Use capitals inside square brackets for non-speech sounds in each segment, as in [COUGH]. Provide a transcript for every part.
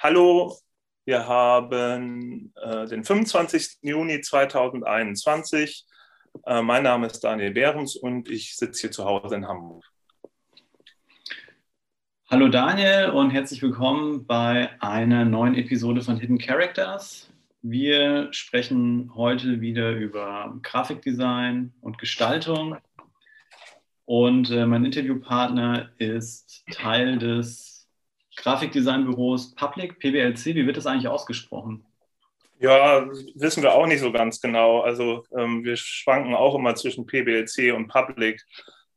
Hallo, wir haben äh, den 25. Juni 2021. Äh, mein Name ist Daniel Behrens und ich sitze hier zu Hause in Hamburg. Hallo Daniel und herzlich willkommen bei einer neuen Episode von Hidden Characters. Wir sprechen heute wieder über Grafikdesign und Gestaltung. Und äh, mein Interviewpartner ist Teil des Grafikdesignbüros Public, PBLC. Wie wird das eigentlich ausgesprochen? Ja, wissen wir auch nicht so ganz genau. Also ähm, wir schwanken auch immer zwischen PBLC und Public.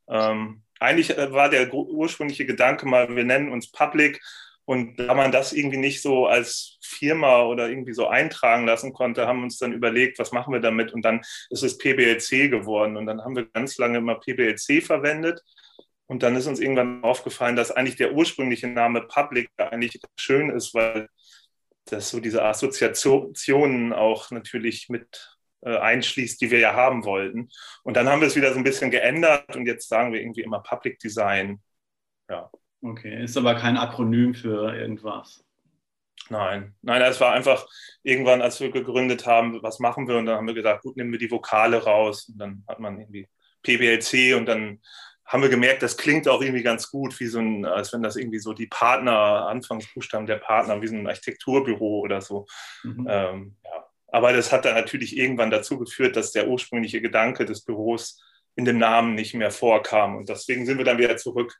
Ähm, eigentlich äh, war der ursprüngliche Gedanke mal, wir nennen uns Public, und da man das irgendwie nicht so als Firma oder irgendwie so eintragen lassen konnte, haben wir uns dann überlegt, was machen wir damit? Und dann ist es PBLC geworden. Und dann haben wir ganz lange immer PBLC verwendet. Und dann ist uns irgendwann aufgefallen, dass eigentlich der ursprüngliche Name Public eigentlich schön ist, weil das so diese Assoziationen auch natürlich mit äh, einschließt, die wir ja haben wollten. Und dann haben wir es wieder so ein bisschen geändert und jetzt sagen wir irgendwie immer Public Design. Ja. Okay, ist aber kein Akronym für irgendwas. Nein, nein, es war einfach irgendwann, als wir gegründet haben, was machen wir? Und dann haben wir gesagt, gut, nehmen wir die Vokale raus. Und dann hat man irgendwie PBLC und dann haben wir gemerkt, das klingt auch irgendwie ganz gut, wie so ein, als wenn das irgendwie so die Partner, Anfangsbuchstaben der Partner, wie so ein Architekturbüro oder so. Mhm. Ähm, ja. Aber das hat dann natürlich irgendwann dazu geführt, dass der ursprüngliche Gedanke des Büros in dem Namen nicht mehr vorkam. Und deswegen sind wir dann wieder zurück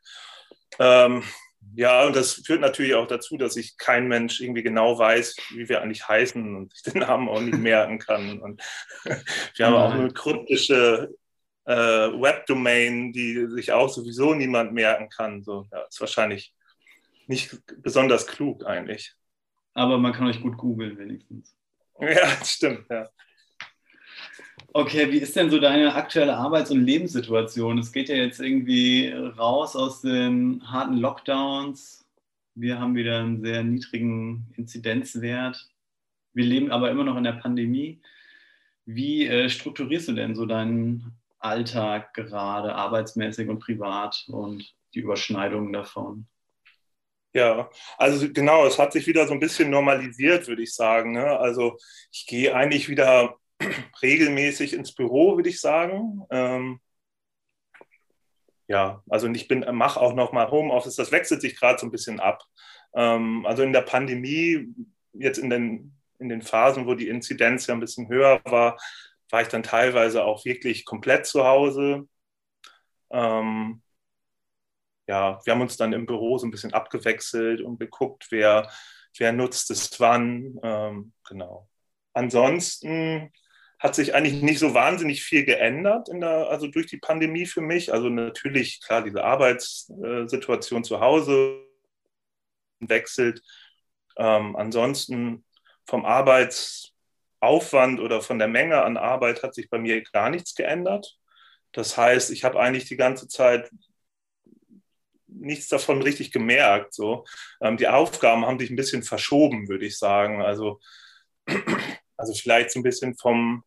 ähm, ja, und das führt natürlich auch dazu, dass ich kein Mensch irgendwie genau weiß, wie wir eigentlich heißen und sich den Namen auch nicht [LAUGHS] merken kann. Und [LAUGHS] wir haben auch eine kryptische äh, Webdomain, die sich auch sowieso niemand merken kann. So, ja, ist wahrscheinlich nicht besonders klug eigentlich. Aber man kann euch gut googeln wenigstens. [LAUGHS] Ja, stimmt, ja. Okay, wie ist denn so deine aktuelle Arbeits- und Lebenssituation? Es geht ja jetzt irgendwie raus aus den harten Lockdowns. Wir haben wieder einen sehr niedrigen Inzidenzwert. Wir leben aber immer noch in der Pandemie. Wie äh, strukturierst du denn so deinen Alltag gerade arbeitsmäßig und privat und die Überschneidungen davon? Ja, also genau, es hat sich wieder so ein bisschen normalisiert, würde ich sagen. Ne? Also ich gehe eigentlich wieder [CLEARS THROAT] regelmäßig ins Büro, würde ich sagen. Ähm, ja, also ich bin, mache auch noch mal Homeoffice, das wechselt sich gerade so ein bisschen ab. Ähm, also in der Pandemie, jetzt in den, in den Phasen, wo die Inzidenz ja ein bisschen höher war, war ich dann teilweise auch wirklich komplett zu Hause. Ähm, ja, wir haben uns dann im Büro so ein bisschen abgewechselt und geguckt, wer, wer nutzt es wann. Ähm, genau. Ansonsten hat sich eigentlich nicht so wahnsinnig viel geändert, in der, also durch die Pandemie für mich. Also natürlich, klar, diese Arbeitssituation zu Hause wechselt. Ähm, ansonsten vom Arbeitsaufwand oder von der Menge an Arbeit hat sich bei mir gar nichts geändert. Das heißt, ich habe eigentlich die ganze Zeit nichts davon richtig gemerkt. So. Ähm, die Aufgaben haben sich ein bisschen verschoben, würde ich sagen. Also, [CLEARS THROAT] also vielleicht so ein bisschen vom,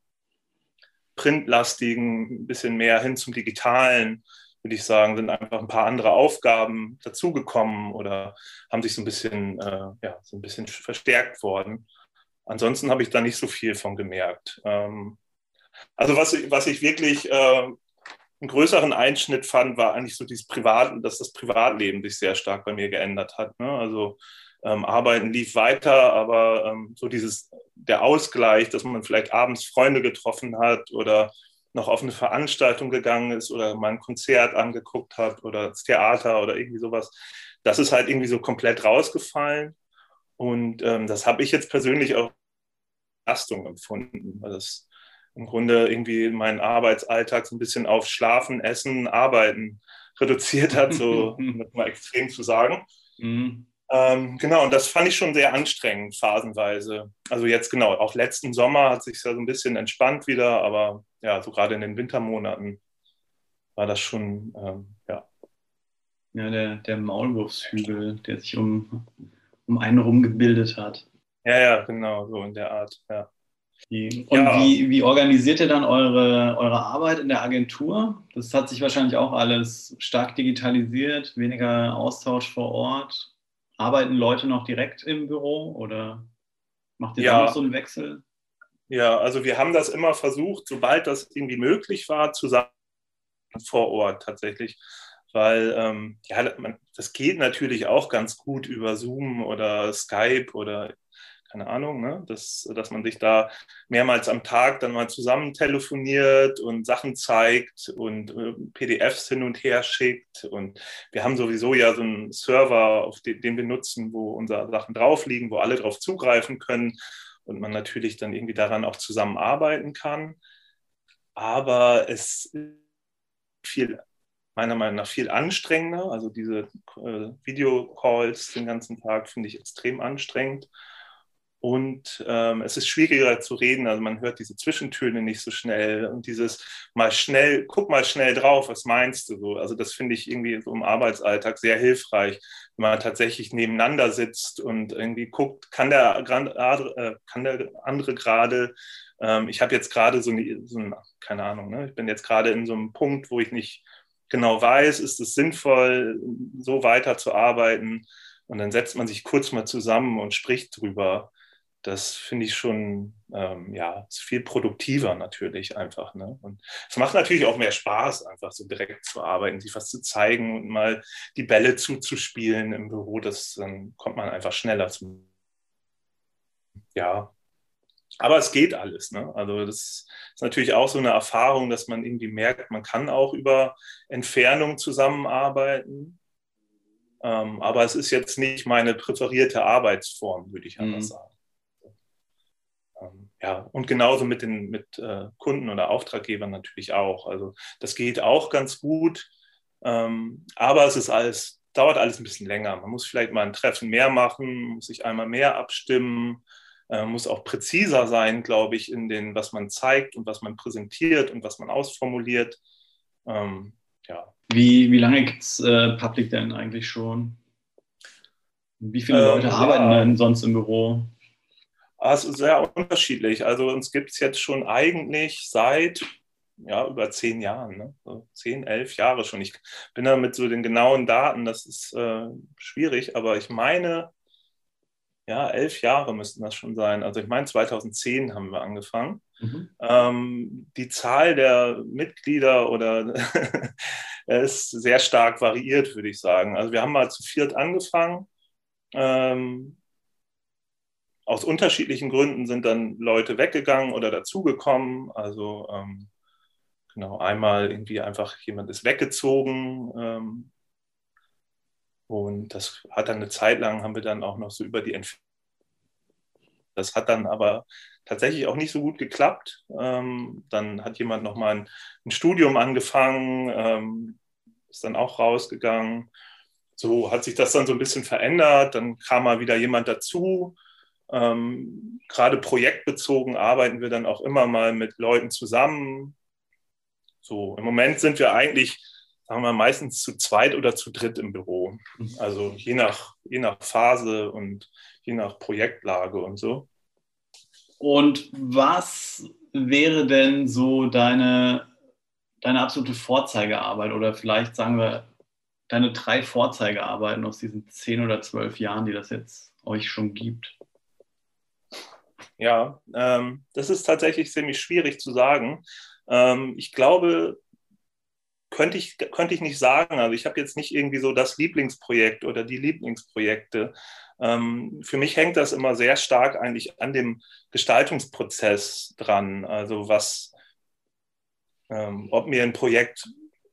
printlastigen, ein bisschen mehr hin zum digitalen, würde ich sagen, sind einfach ein paar andere Aufgaben dazugekommen oder haben sich so ein bisschen, äh, ja, so ein bisschen verstärkt worden. Ansonsten habe ich da nicht so viel von gemerkt. Ähm, also was, was ich wirklich äh, einen größeren Einschnitt fand, war eigentlich so dieses Privat, dass das Privatleben sich sehr stark bei mir geändert hat. Ne? Also ähm, Arbeiten lief weiter, aber ähm, so dieses, der Ausgleich, dass man vielleicht abends Freunde getroffen hat oder noch auf eine Veranstaltung gegangen ist oder mal ein Konzert angeguckt hat oder das Theater oder irgendwie sowas, das ist halt irgendwie so komplett rausgefallen. Und ähm, das habe ich jetzt persönlich auch Belastung empfunden, weil das im Grunde irgendwie meinen Arbeitsalltag so ein bisschen auf Schlafen, Essen, Arbeiten [LAUGHS] reduziert hat, so mal extrem zu sagen. Mhm. Ähm, genau, und das fand ich schon sehr anstrengend, phasenweise. Also jetzt genau, auch letzten Sommer hat sich ja so ein bisschen entspannt wieder, aber ja, so gerade in den Wintermonaten war das schon, ähm, ja. Ja, der, der Maulwurfshügel, der sich um, um einen rum gebildet hat. Ja, ja, genau, so in der Art, ja. Und ja. wie, wie organisiert ihr dann eure, eure Arbeit in der Agentur? Das hat sich wahrscheinlich auch alles stark digitalisiert, weniger Austausch vor Ort. arbeiten Leute noch direkt im Büro oder macht ihr Ja. da noch so einen Wechsel? Ja, also wir haben das immer versucht, sobald das irgendwie möglich war, zusammen vor Ort tatsächlich. Weil ähm, ja, man, das geht natürlich auch ganz gut über Zoom oder Skype oder keine Ahnung, ne? dass, dass man sich da mehrmals am Tag dann mal zusammen telefoniert und Sachen zeigt und äh, PDFs hin und her schickt. Und wir haben sowieso ja so einen Server, auf den, den wir nutzen, wo unsere Sachen drauf liegen, wo alle drauf zugreifen können und man natürlich dann irgendwie daran auch zusammenarbeiten kann. Aber es viel, meiner Meinung nach viel anstrengender. Also diese äh, Videocalls den ganzen Tag finde ich extrem anstrengend. Und ähm, es ist schwieriger zu reden, also man hört diese Zwischentöne nicht so schnell und dieses mal schnell, guck mal schnell drauf, was meinst du so? Also das finde ich irgendwie so im Arbeitsalltag sehr hilfreich, wenn man tatsächlich nebeneinander sitzt und irgendwie guckt, kann der, äh, kann der andere gerade, ähm, ich habe jetzt gerade so, eine, so eine, keine Ahnung, ne? ich bin jetzt gerade in so einem Punkt, wo ich nicht genau weiß, ist es sinnvoll, so weiter zu arbeiten und dann setzt man sich kurz mal zusammen und spricht drüber das finde ich schon, ähm, ja, ist viel produktiver natürlich einfach. Ne? Und es macht natürlich auch mehr Spaß, einfach so direkt zu arbeiten, sich was zu zeigen und mal die Bälle zuzuspielen im Büro. Das, dann kommt man einfach schneller zu. Ja, aber es geht alles. Ne? Also das ist natürlich auch so eine Erfahrung, dass man irgendwie merkt, man kann auch über Entfernung zusammenarbeiten. Ähm, aber es ist jetzt nicht meine präferierte Arbeitsform, würde ich einfach mhm. sagen. Ähm, ja, und genauso mit den mit äh, Kunden oder Auftraggebern natürlich auch. Also das geht auch ganz gut, ähm, aber es ist alles, dauert alles ein bisschen länger. Man muss vielleicht mal ein Treffen mehr machen, muss sich einmal mehr abstimmen, muss auch präziser sein, glaube ich, in den, was man zeigt und was man präsentiert und was man ausformuliert. Ähm, ja. Wie, wie lange gibt es äh, Public denn eigentlich schon? Wie viele Leute ähm, arbeiten ja. denn sonst im Büro? Ah, es ist sehr unterschiedlich. Also uns gibt es jetzt schon eigentlich seit ja, über zehn Jahren, ne? so zehn, elf Jahre schon. Ich bin da mit so den genauen Daten, das ist äh, schwierig, aber ich meine, ja, elf Jahre müssten das schon sein. Also ich meine, 2010 haben wir angefangen. Mhm. Ähm, die Zahl der Mitglieder oder [LAUGHS] ist sehr stark variiert, würde ich sagen. Also wir haben mal zu viert angefangen. Ähm, aus unterschiedlichen Gründen sind dann Leute weggegangen oder dazugekommen. Also ähm, genau, einmal irgendwie einfach jemand ist weggezogen. Und das hat dann eine Zeit lang, haben wir dann auch noch so über die Entfernung. Das hat dann aber tatsächlich auch nicht so gut geklappt. Ähm, dann hat jemand nochmal ein, ein Studium angefangen, ähm, ist dann auch rausgegangen. So hat sich das dann so ein bisschen verändert. Dann kam mal wieder jemand dazu ähm, gerade projektbezogen arbeiten wir dann auch immer mal mit Leuten zusammen. So, im Moment sind wir eigentlich, sagen wir meistens zu zweit oder zu dritt im Büro. Mhm. Also je nach, je nach Phase und je nach Projektlage und so. Und was wäre denn so deine, deine absolute Vorzeigearbeit oder vielleicht sagen wir deine drei Vorzeigearbeiten aus diesen zehn oder zwölf Jahren, die das jetzt euch schon gibt? Ja, ähm, das ist tatsächlich ziemlich schwierig zu sagen. Ähm, ich glaube, könnte ich, könnte ich nicht sagen. Also ich habe jetzt nicht irgendwie so das Lieblingsprojekt oder die Lieblingsprojekte. Ähm, für mich hängt das immer sehr stark eigentlich an dem Gestaltungsprozess dran. Also was, ähm, ob mir ein Projekt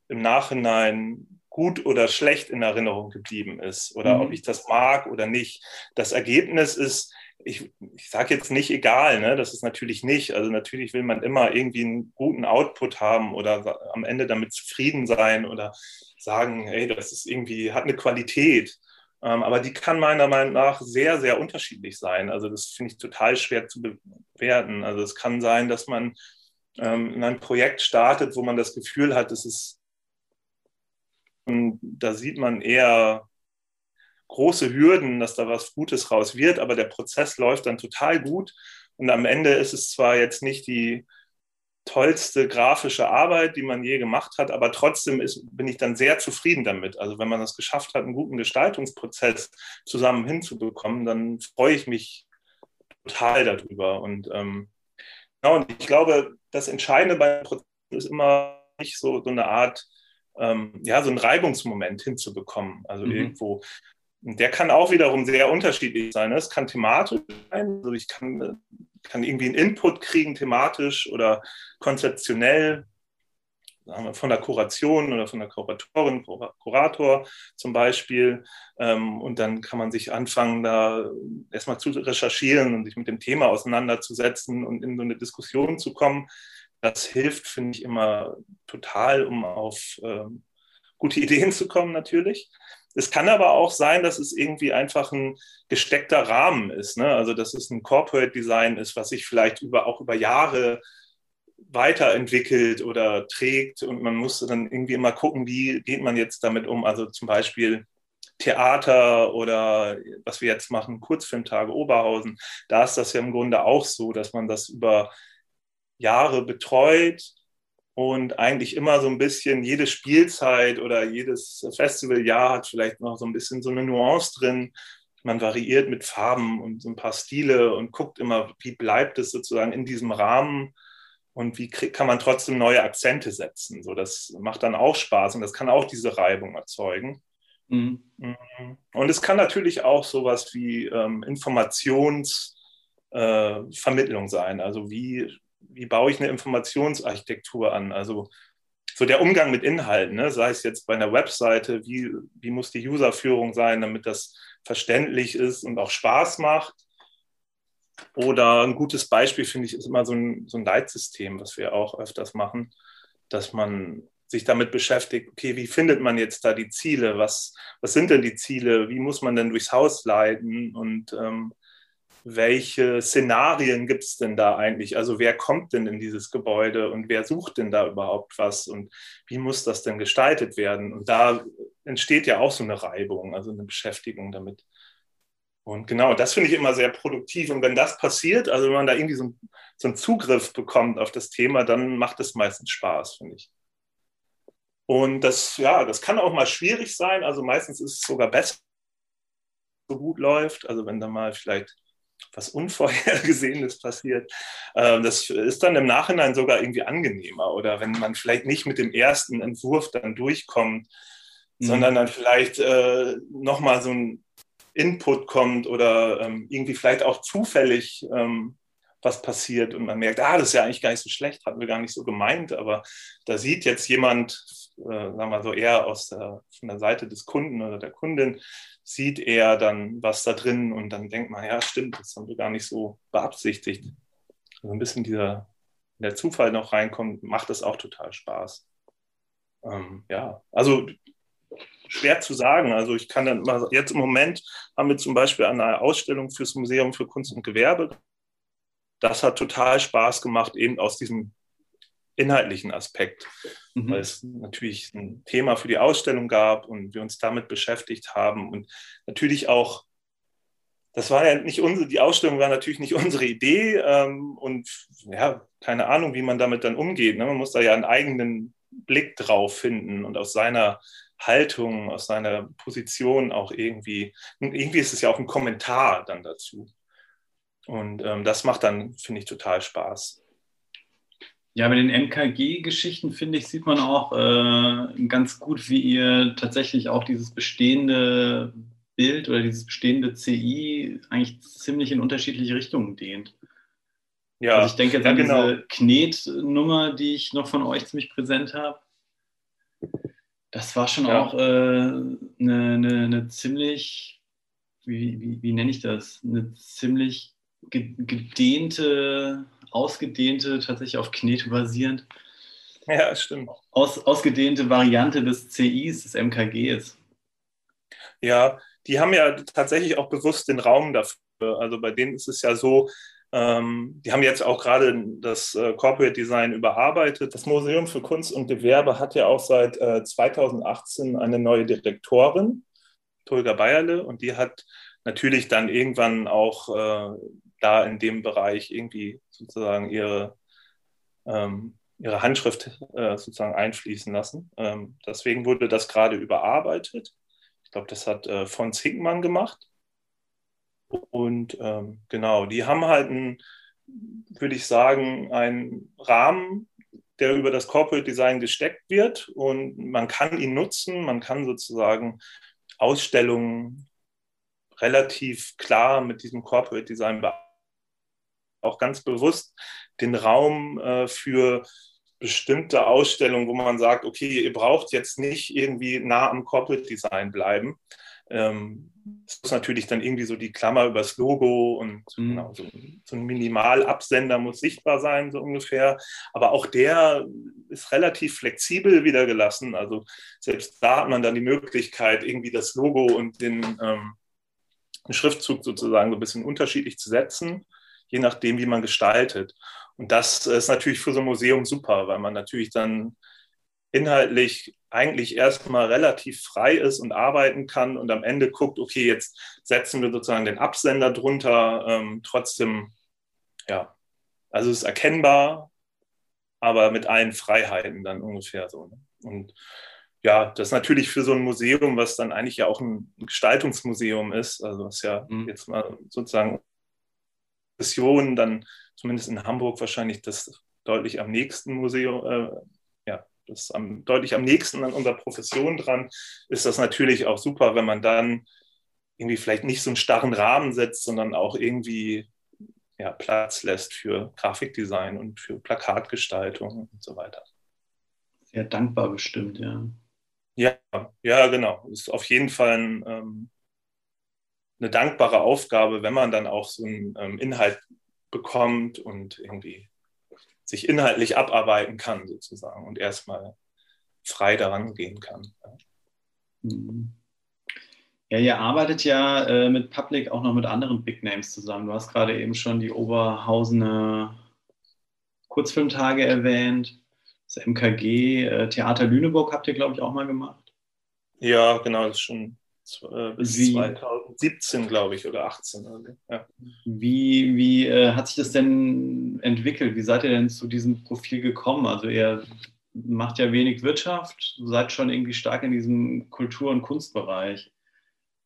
im Nachhinein gut oder schlecht in Erinnerung geblieben ist oder mhm. ob ich das mag oder nicht. Das Ergebnis ist ich, ich sage jetzt nicht egal, ne? das ist natürlich nicht. Also natürlich will man immer irgendwie einen guten Output haben oder am Ende damit zufrieden sein oder sagen, hey, das ist irgendwie, hat eine Qualität. Ähm, aber die kann meiner Meinung nach sehr, sehr unterschiedlich sein. Also das finde ich total schwer zu bewerten. Also es kann sein, dass man ähm, in ein Projekt startet, wo man das Gefühl hat, es ist, und da sieht man eher große Hürden, dass da was Gutes raus wird, aber der Prozess läuft dann total gut. Und am Ende ist es zwar jetzt nicht die tollste grafische Arbeit, die man je gemacht hat, aber trotzdem ist, bin ich dann sehr zufrieden damit. Also wenn man es geschafft hat, einen guten Gestaltungsprozess zusammen hinzubekommen, dann freue ich mich total darüber. Und, ähm, ja, und ich glaube, das Entscheidende beim Prozess ist immer nicht so, so eine Art, ähm, ja, so einen Reibungsmoment hinzubekommen. Also mhm. irgendwo der kann auch wiederum sehr unterschiedlich sein. Es kann thematisch sein, also ich kann, kann irgendwie einen Input kriegen, thematisch oder konzeptionell, sagen wir, von der Kuration oder von der Kuratorin, Kurator zum Beispiel. Ähm, und dann kann man sich anfangen, da erstmal zu recherchieren und sich mit dem Thema auseinanderzusetzen und in so eine Diskussion zu kommen. Das hilft, finde ich, immer total, um auf ähm, gute Ideen zu kommen, natürlich. Es kann aber auch sein, dass es irgendwie einfach ein gesteckter Rahmen ist. Ne? Also, dass es ein Corporate Design ist, was sich vielleicht über, auch über Jahre weiterentwickelt oder trägt. Und man muss dann irgendwie immer gucken, wie geht man jetzt damit um. Also zum Beispiel Theater oder was wir jetzt machen, Kurzfilmtage Oberhausen. Da ist das ja im Grunde auch so, dass man das über Jahre betreut und eigentlich immer so ein bisschen jede Spielzeit oder jedes Festivaljahr hat vielleicht noch so ein bisschen so eine Nuance drin. Man variiert mit Farben und so ein paar Stile und guckt immer, wie bleibt es sozusagen in diesem Rahmen und wie kann man trotzdem neue Akzente setzen. So, das macht dann auch Spaß und das kann auch diese Reibung erzeugen. Mhm. Und es kann natürlich auch sowas wie ähm, Informationsvermittlung äh, sein. Also wie wie baue ich eine Informationsarchitektur an? Also so der Umgang mit Inhalten, ne? sei es jetzt bei einer Webseite, wie, wie muss die Userführung sein, damit das verständlich ist und auch Spaß macht. Oder ein gutes Beispiel, finde ich, ist immer so ein, so ein Leitsystem, was wir auch öfters machen, dass man sich damit beschäftigt, okay, wie findet man jetzt da die Ziele? Was, was sind denn die Ziele? Wie muss man denn durchs Haus leiten? Und ähm, welche Szenarien gibt es denn da eigentlich? Also wer kommt denn in dieses Gebäude und wer sucht denn da überhaupt was und wie muss das denn gestaltet werden? Und da entsteht ja auch so eine Reibung, also eine Beschäftigung damit. Und genau, das finde ich immer sehr produktiv. Und wenn das passiert, also wenn man da irgendwie so, so einen Zugriff bekommt auf das Thema, dann macht es meistens Spaß, finde ich. Und das, ja, das kann auch mal schwierig sein. Also meistens ist es sogar besser, so gut läuft. Also wenn da mal vielleicht was Unvorhergesehenes passiert. Ähm, das ist dann im Nachhinein sogar irgendwie angenehmer. Oder wenn man vielleicht nicht mit dem ersten Entwurf dann durchkommt, mhm. sondern dann vielleicht äh, nochmal so ein Input kommt oder ähm, irgendwie vielleicht auch zufällig ähm, was passiert und man merkt, ah, das ist ja eigentlich gar nicht so schlecht, hatten wir gar nicht so gemeint, aber da sieht jetzt jemand, äh, sagen wir so eher aus der, von der Seite des Kunden oder der Kundin, sieht er dann was da drin und dann denkt man, ja, stimmt, das haben wir gar nicht so beabsichtigt. Also ein bisschen dieser, der Zufall noch reinkommt, macht das auch total Spaß. Ähm, ja, also schwer zu sagen. Also ich kann dann mal, jetzt im Moment haben wir zum Beispiel eine Ausstellung fürs Museum für Kunst und Gewerbe. Das hat total Spaß gemacht, eben aus diesem inhaltlichen Aspekt, mhm. weil es natürlich ein Thema für die Ausstellung gab und wir uns damit beschäftigt haben und natürlich auch, das war ja nicht unsere, die Ausstellung war natürlich nicht [LAUGHS] unsere Idee ähm, und ja, keine Ahnung, wie man damit dann umgeht. Ne? Man muss da ja einen eigenen Blick drauf finden und aus seiner Haltung, aus seiner Position auch irgendwie, irgendwie ist es ja auch ein Kommentar dann dazu. Und ähm, das macht dann, finde ich, total Spaß. Ja, bei den MKG-Geschichten, finde ich, sieht man auch äh, ganz gut, wie ihr tatsächlich auch dieses bestehende Bild oder dieses bestehende CI eigentlich ziemlich in unterschiedliche Richtungen dehnt. Ja, also ich denke jetzt ja, an genau. diese Knetnummer, die ich noch von euch ziemlich präsent habe. Das war schon ja. auch eine äh, ne, ne, ne ziemlich, wie, wie, wie nenne ich das? Eine ziemlich gedehnte ausgedehnte, tatsächlich auf Knete basierend. Ja, stimmt. Aus, ausgedehnte Variante des CIs, des MKGs. Ja, die haben ja tatsächlich auch bewusst den Raum dafür. Also bei denen ist es ja so, ähm, die haben jetzt auch gerade das äh, Corporate Design überarbeitet. Das Museum für Kunst und Gewerbe hat ja auch seit äh, 2018 eine neue Direktorin, Tolga Bayerle, und die hat natürlich dann irgendwann auch äh, da in dem Bereich irgendwie sozusagen ihre ähm, ihre Handschrift äh, sozusagen einfließen lassen. Ähm, deswegen wurde das gerade überarbeitet. Ich glaube, das hat äh, von Zinkmann gemacht. Und ähm, genau, die haben halt einen, würde ich sagen, einen Rahmen, der über das Corporate Design gesteckt wird und man kann ihn nutzen, man kann sozusagen Ausstellungen relativ klar mit diesem Corporate Design auch ganz bewusst den Raum äh, für bestimmte Ausstellungen, wo man sagt, okay, ihr braucht jetzt nicht irgendwie nah am Corporate Design bleiben. Ähm, es muss natürlich dann irgendwie so die Klammer übers Logo und mhm. genau, so, so, ein Minimalabsender muss sichtbar sein, so ungefähr. Aber auch der ist relativ flexibel wieder gelassen. Also selbst da hat man dann die Möglichkeit, irgendwie das Logo und den, ähm, den Schriftzug sozusagen so ein bisschen unterschiedlich zu setzen, je nachdem, wie man gestaltet. Und das ist natürlich für so ein Museum super, weil man natürlich dann inhaltlich eigentlich erstmal relativ frei ist und arbeiten kann und am Ende guckt, okay, jetzt setzen wir sozusagen den Absender drunter, ähm, trotzdem, ja, also es ist erkennbar, aber mit allen Freiheiten dann ungefähr so. Ne? Und ja, das ist natürlich für so ein Museum, was dann eigentlich ja auch ein Gestaltungsmuseum ist, also was ja mhm. jetzt mal sozusagen Vision dann zumindest in Hamburg wahrscheinlich das deutlich am nächsten Museum, äh, ja, das am, deutlich am nächsten an unserer Profession dran, ist das natürlich auch super, wenn man dann irgendwie vielleicht nicht so einen starren Rahmen setzt, sondern auch irgendwie ja, Platz lässt für Grafikdesign und für Plakatgestaltung und so weiter. Sehr dankbar bestimmt, ja. Ja, ja, genau. Ist auf jeden Fall ein, ähm, eine dankbare Aufgabe, wenn man dann auch so einen ähm, Inhalt bekommt und irgendwie sich inhaltlich abarbeiten kann, sozusagen, und erstmal frei daran gehen kann. Mhm. Ja, ihr arbeitet ja äh, mit Public auch noch mit anderen Big Names zusammen. Du hast gerade eben schon die Oberhausener Kurzfilmtage erwähnt, das MKG, äh, Theater Lüneburg habt ihr, glaube ich, auch mal gemacht. Ja, genau, das ist schon äh, bis wie, 2017, glaube ich, oder 18. ja. Wie, wie äh, hat sich das denn entwickelt? Wie seid ihr denn zu diesem Profil gekommen? Also ihr macht ja wenig Wirtschaft, seid schon irgendwie stark in diesem Kultur- und Kunstbereich.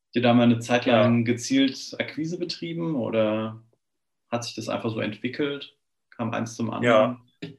Habt ihr da mal eine Zeit lang gezielt Akquise betrieben oder hat sich das einfach so entwickelt? Kam eins zum anderen? Ja.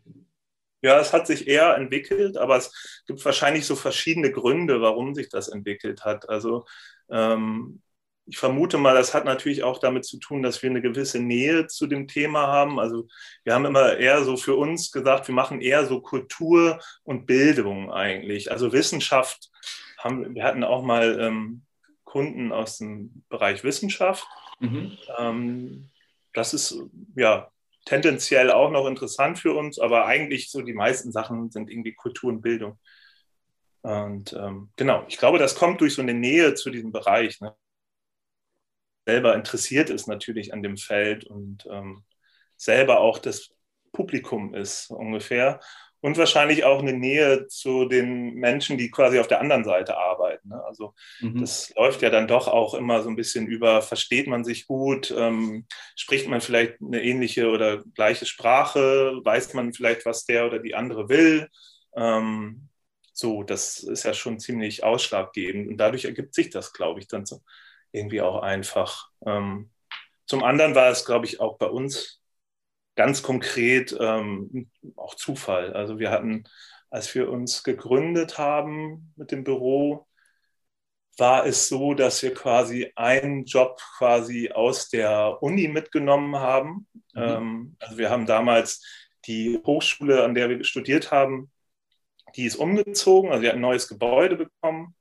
Ja, es hat sich eher entwickelt, aber es gibt wahrscheinlich so verschiedene Gründe, warum sich das entwickelt hat. Also ähm, ich vermute mal, das hat natürlich auch damit zu tun, dass wir eine gewisse Nähe zu dem Thema haben. Also wir haben immer eher so für uns gesagt, wir machen eher so Kultur und Bildung eigentlich. Also Wissenschaft haben, wir hatten auch mal ähm, Kunden aus dem Bereich Wissenschaft. Mhm. Ähm, das ist ja tendenziell auch noch interessant für uns, aber eigentlich so die meisten Sachen sind irgendwie Kultur und Bildung. Und ähm, genau, ich glaube, das kommt durch so eine Nähe zu diesem Bereich. Ne? Selber interessiert ist natürlich an dem Feld und ähm, selber auch das Publikum ist ungefähr und wahrscheinlich auch eine Nähe zu den Menschen, die quasi auf der anderen Seite arbeiten. Ne? Also mhm. das läuft ja dann doch auch immer so ein bisschen über, versteht man sich gut, ähm, spricht man vielleicht eine ähnliche oder gleiche Sprache, weiß man vielleicht, was der oder die andere will. Ähm, so, das ist ja schon ziemlich ausschlaggebend und dadurch ergibt sich das, glaube ich, dann so irgendwie auch einfach. Ähm, zum anderen war es, glaube ich, auch bei uns ganz konkret ähm, auch Zufall. Also wir hatten, als wir uns gegründet haben mit dem Büro, war es so, dass wir quasi einen Job quasi aus der Uni mitgenommen haben. Mhm. Ähm, also wir haben damals die Hochschule, an der wir studiert haben, die ist umgezogen, also sie hat ein neues Gebäude bekommen.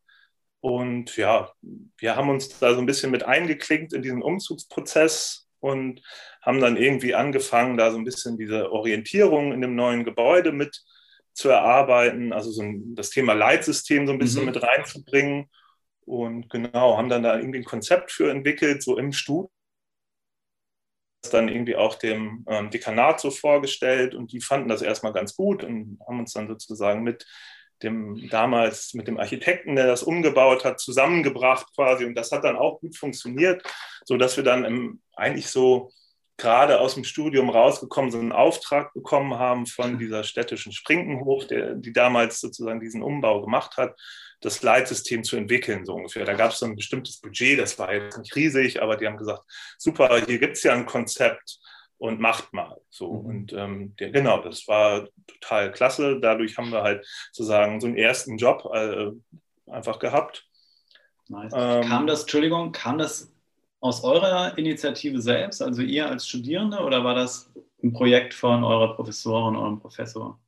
Und ja, wir haben uns da so ein bisschen mit eingeklinkt in diesen Umzugsprozess und haben dann irgendwie angefangen, da so ein bisschen diese Orientierung in dem neuen Gebäude mit zu erarbeiten, also so ein, das Thema Leitsystem so ein bisschen mhm. mit reinzubringen. Und genau, haben dann da irgendwie ein Konzept für entwickelt, so im Studio. Das dann irgendwie auch dem ähm, Dekanat so vorgestellt und die fanden das erstmal ganz gut und haben uns dann sozusagen mit dem damals mit dem Architekten, der das umgebaut hat, zusammengebracht quasi. Und das hat dann auch gut funktioniert, sodass wir dann im, eigentlich so gerade aus dem Studium rausgekommen sind, einen Auftrag bekommen haben von dieser städtischen Sprinkenhof, der, die damals sozusagen diesen Umbau gemacht hat, das Leitsystem zu entwickeln, so ungefähr. Da gab es so ein bestimmtes Budget, das war jetzt nicht riesig, aber die haben gesagt, super, hier gibt es ja ein Konzept und macht mal. So. Mhm. Und ähm, der, genau, das war total klasse. Dadurch haben wir halt sozusagen so einen ersten Job äh, einfach gehabt. Nice. Ähm, kam das, Entschuldigung, kam das aus eurer Initiative selbst, also ihr als Studierende, oder war das ein Projekt von eurer Professorin, eurem Professor?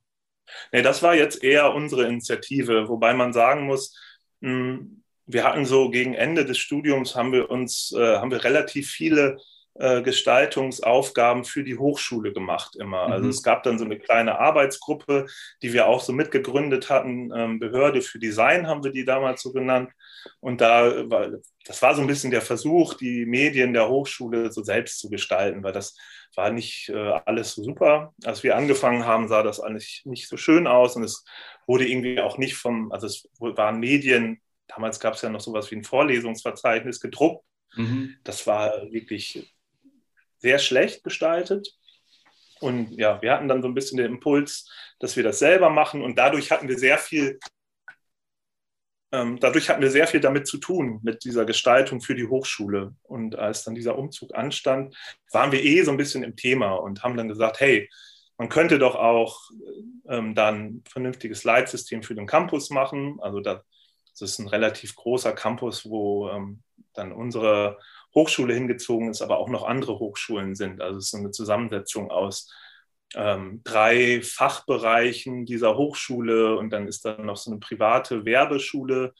Nee, das war jetzt eher unsere Initiative, wobei man sagen muss, hm, wir hatten so gegen Ende des Studiums haben wir uns, äh, haben wir relativ viele äh, Gestaltungsaufgaben für die Hochschule gemacht immer. Also mhm. es gab dann so eine kleine Arbeitsgruppe, die wir auch so mitgegründet hatten. Ähm, Behörde für Design haben wir die damals so genannt. Und da war, das war so ein bisschen der Versuch, die Medien der Hochschule so selbst zu gestalten, weil das war nicht äh, alles so super. Als wir angefangen haben, sah das eigentlich nicht so schön aus und es wurde irgendwie auch nicht vom, also es waren Medien, damals gab es ja noch sowas wie ein Vorlesungsverzeichnis gedruckt. Mhm. Das war wirklich sehr schlecht gestaltet. Und ja, wir hatten dann so ein bisschen den Impuls, dass wir das selber machen. Und dadurch hatten wir sehr viel, dadurch hatten wir sehr viel damit zu tun, mit dieser Gestaltung für die Hochschule. Und als dann dieser Umzug anstand, waren wir eh so ein bisschen im Thema und haben dann gesagt, hey, man könnte doch auch ähm, dann ein vernünftiges Leitsystem für den Campus machen. Also das, ist ein relativ großer Campus, wo ähm, dann unsere Hochschule hingezogen ist, aber auch noch andere Hochschulen sind. Also es ist eine Zusammensetzung aus ähm, drei Fachbereichen dieser Hochschule und dann ist da noch so eine private Werbeschule.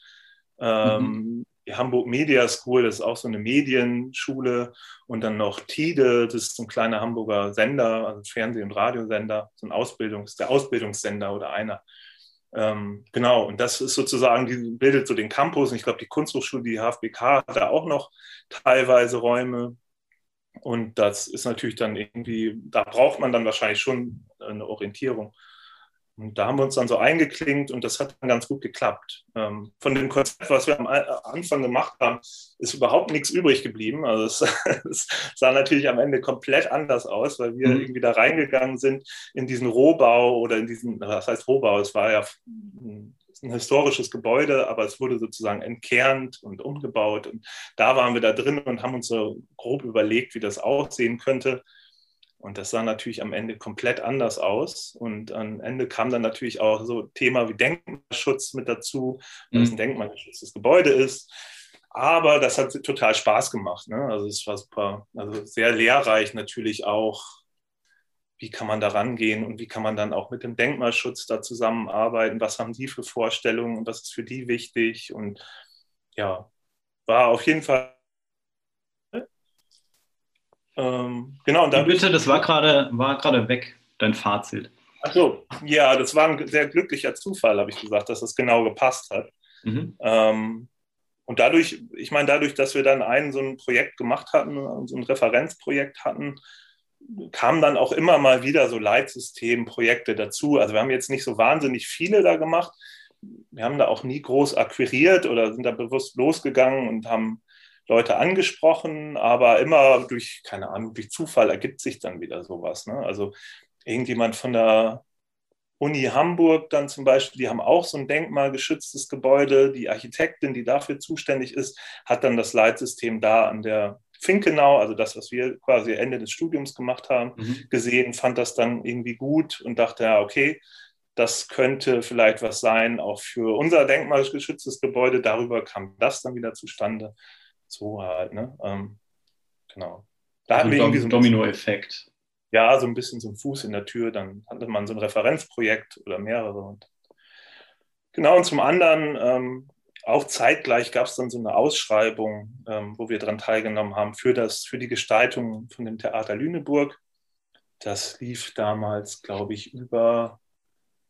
Ähm, mhm. Die Hamburg Media School, das ist auch so eine Medienschule und dann noch TIDE, das ist so ein kleiner Hamburger Sender, also Fernseh- und Radiosender, so ein Ausbildungs-, der Ausbildungssender oder einer. Ähm, genau, und das ist sozusagen, die bildet so den Campus. Und ich glaube, die Kunsthochschule, die HFBK, hat da auch noch teilweise Räume. Und das ist natürlich dann irgendwie, da braucht man dann wahrscheinlich schon eine Orientierung. Und da haben wir uns dann so eingeklinkt und das hat dann ganz gut geklappt. Ähm, von dem Konzept, was wir am Anfang gemacht haben, ist überhaupt nichts übrig geblieben. Also es, [LAUGHS] es sah natürlich am Ende komplett anders aus, weil wir mhm. irgendwie da reingegangen sind in diesen Rohbau oder in diesen, was heißt Rohbau? Es war ja ein, ein historisches Gebäude, aber es wurde sozusagen entkernt und umgebaut. Und da waren wir da drin und haben uns so grob überlegt, wie das aussehen könnte. Und das sah natürlich am Ende komplett anders aus. Und am Ende kam dann natürlich auch so Thema wie Denkmalschutz mit dazu, weil mhm. es ein denkmalgeschütztes Gebäude ist. Aber das hat total Spaß gemacht. Ne? Also es war super, also sehr lehrreich natürlich auch. Wie kann man da rangehen und wie kann man dann auch mit dem Denkmalschutz da zusammenarbeiten? Was haben die für Vorstellungen und was ist für die wichtig? Und ja, war auf jeden Fall ähm, genau, und dann, Bitte, das war gerade war weg, dein Fazit. Ach so, ja, das war ein sehr glücklicher Zufall, habe ich gesagt, dass das genau gepasst hat. Mhm. Ähm, und dadurch, ich meine, dadurch, dass wir dann ein so ein Projekt gemacht hatten, so ein Referenzprojekt hatten, kamen dann auch immer mal wieder so Leitsystemprojekte dazu. Also wir haben jetzt nicht so wahnsinnig viele da gemacht. Wir haben da auch nie groß akquiriert oder sind da bewusst losgegangen und haben Leute angesprochen, aber immer durch, keine Ahnung, durch Zufall ergibt sich dann wieder sowas. Ne? Also irgendjemand von der Uni Hamburg dann zum Beispiel, die haben auch so ein denkmalgeschütztes Gebäude. Die Architektin, die dafür zuständig ist, hat dann das Leitsystem da an der Finkenau, also das, was wir quasi Ende des Studiums gemacht haben, mhm. gesehen, fand das dann irgendwie gut und dachte, ja, okay, das könnte vielleicht was sein, auch für unser denkmalgeschütztes Gebäude. Darüber kam das dann wieder zustande so halt, ne? Ähm, genau. Da hatten wir irgendwie so ein Domino-Effekt. Ja, so ein bisschen so ein Fuß in der Tür. Dann hatte man so ein Referenzprojekt oder mehrere. Und genau, und zum anderen, ähm, auch zeitgleich gab es dann so eine Ausschreibung, ähm, wo wir daran teilgenommen haben, für, das, für die Gestaltung von dem Theater Lüneburg. Das lief damals, glaube ich, über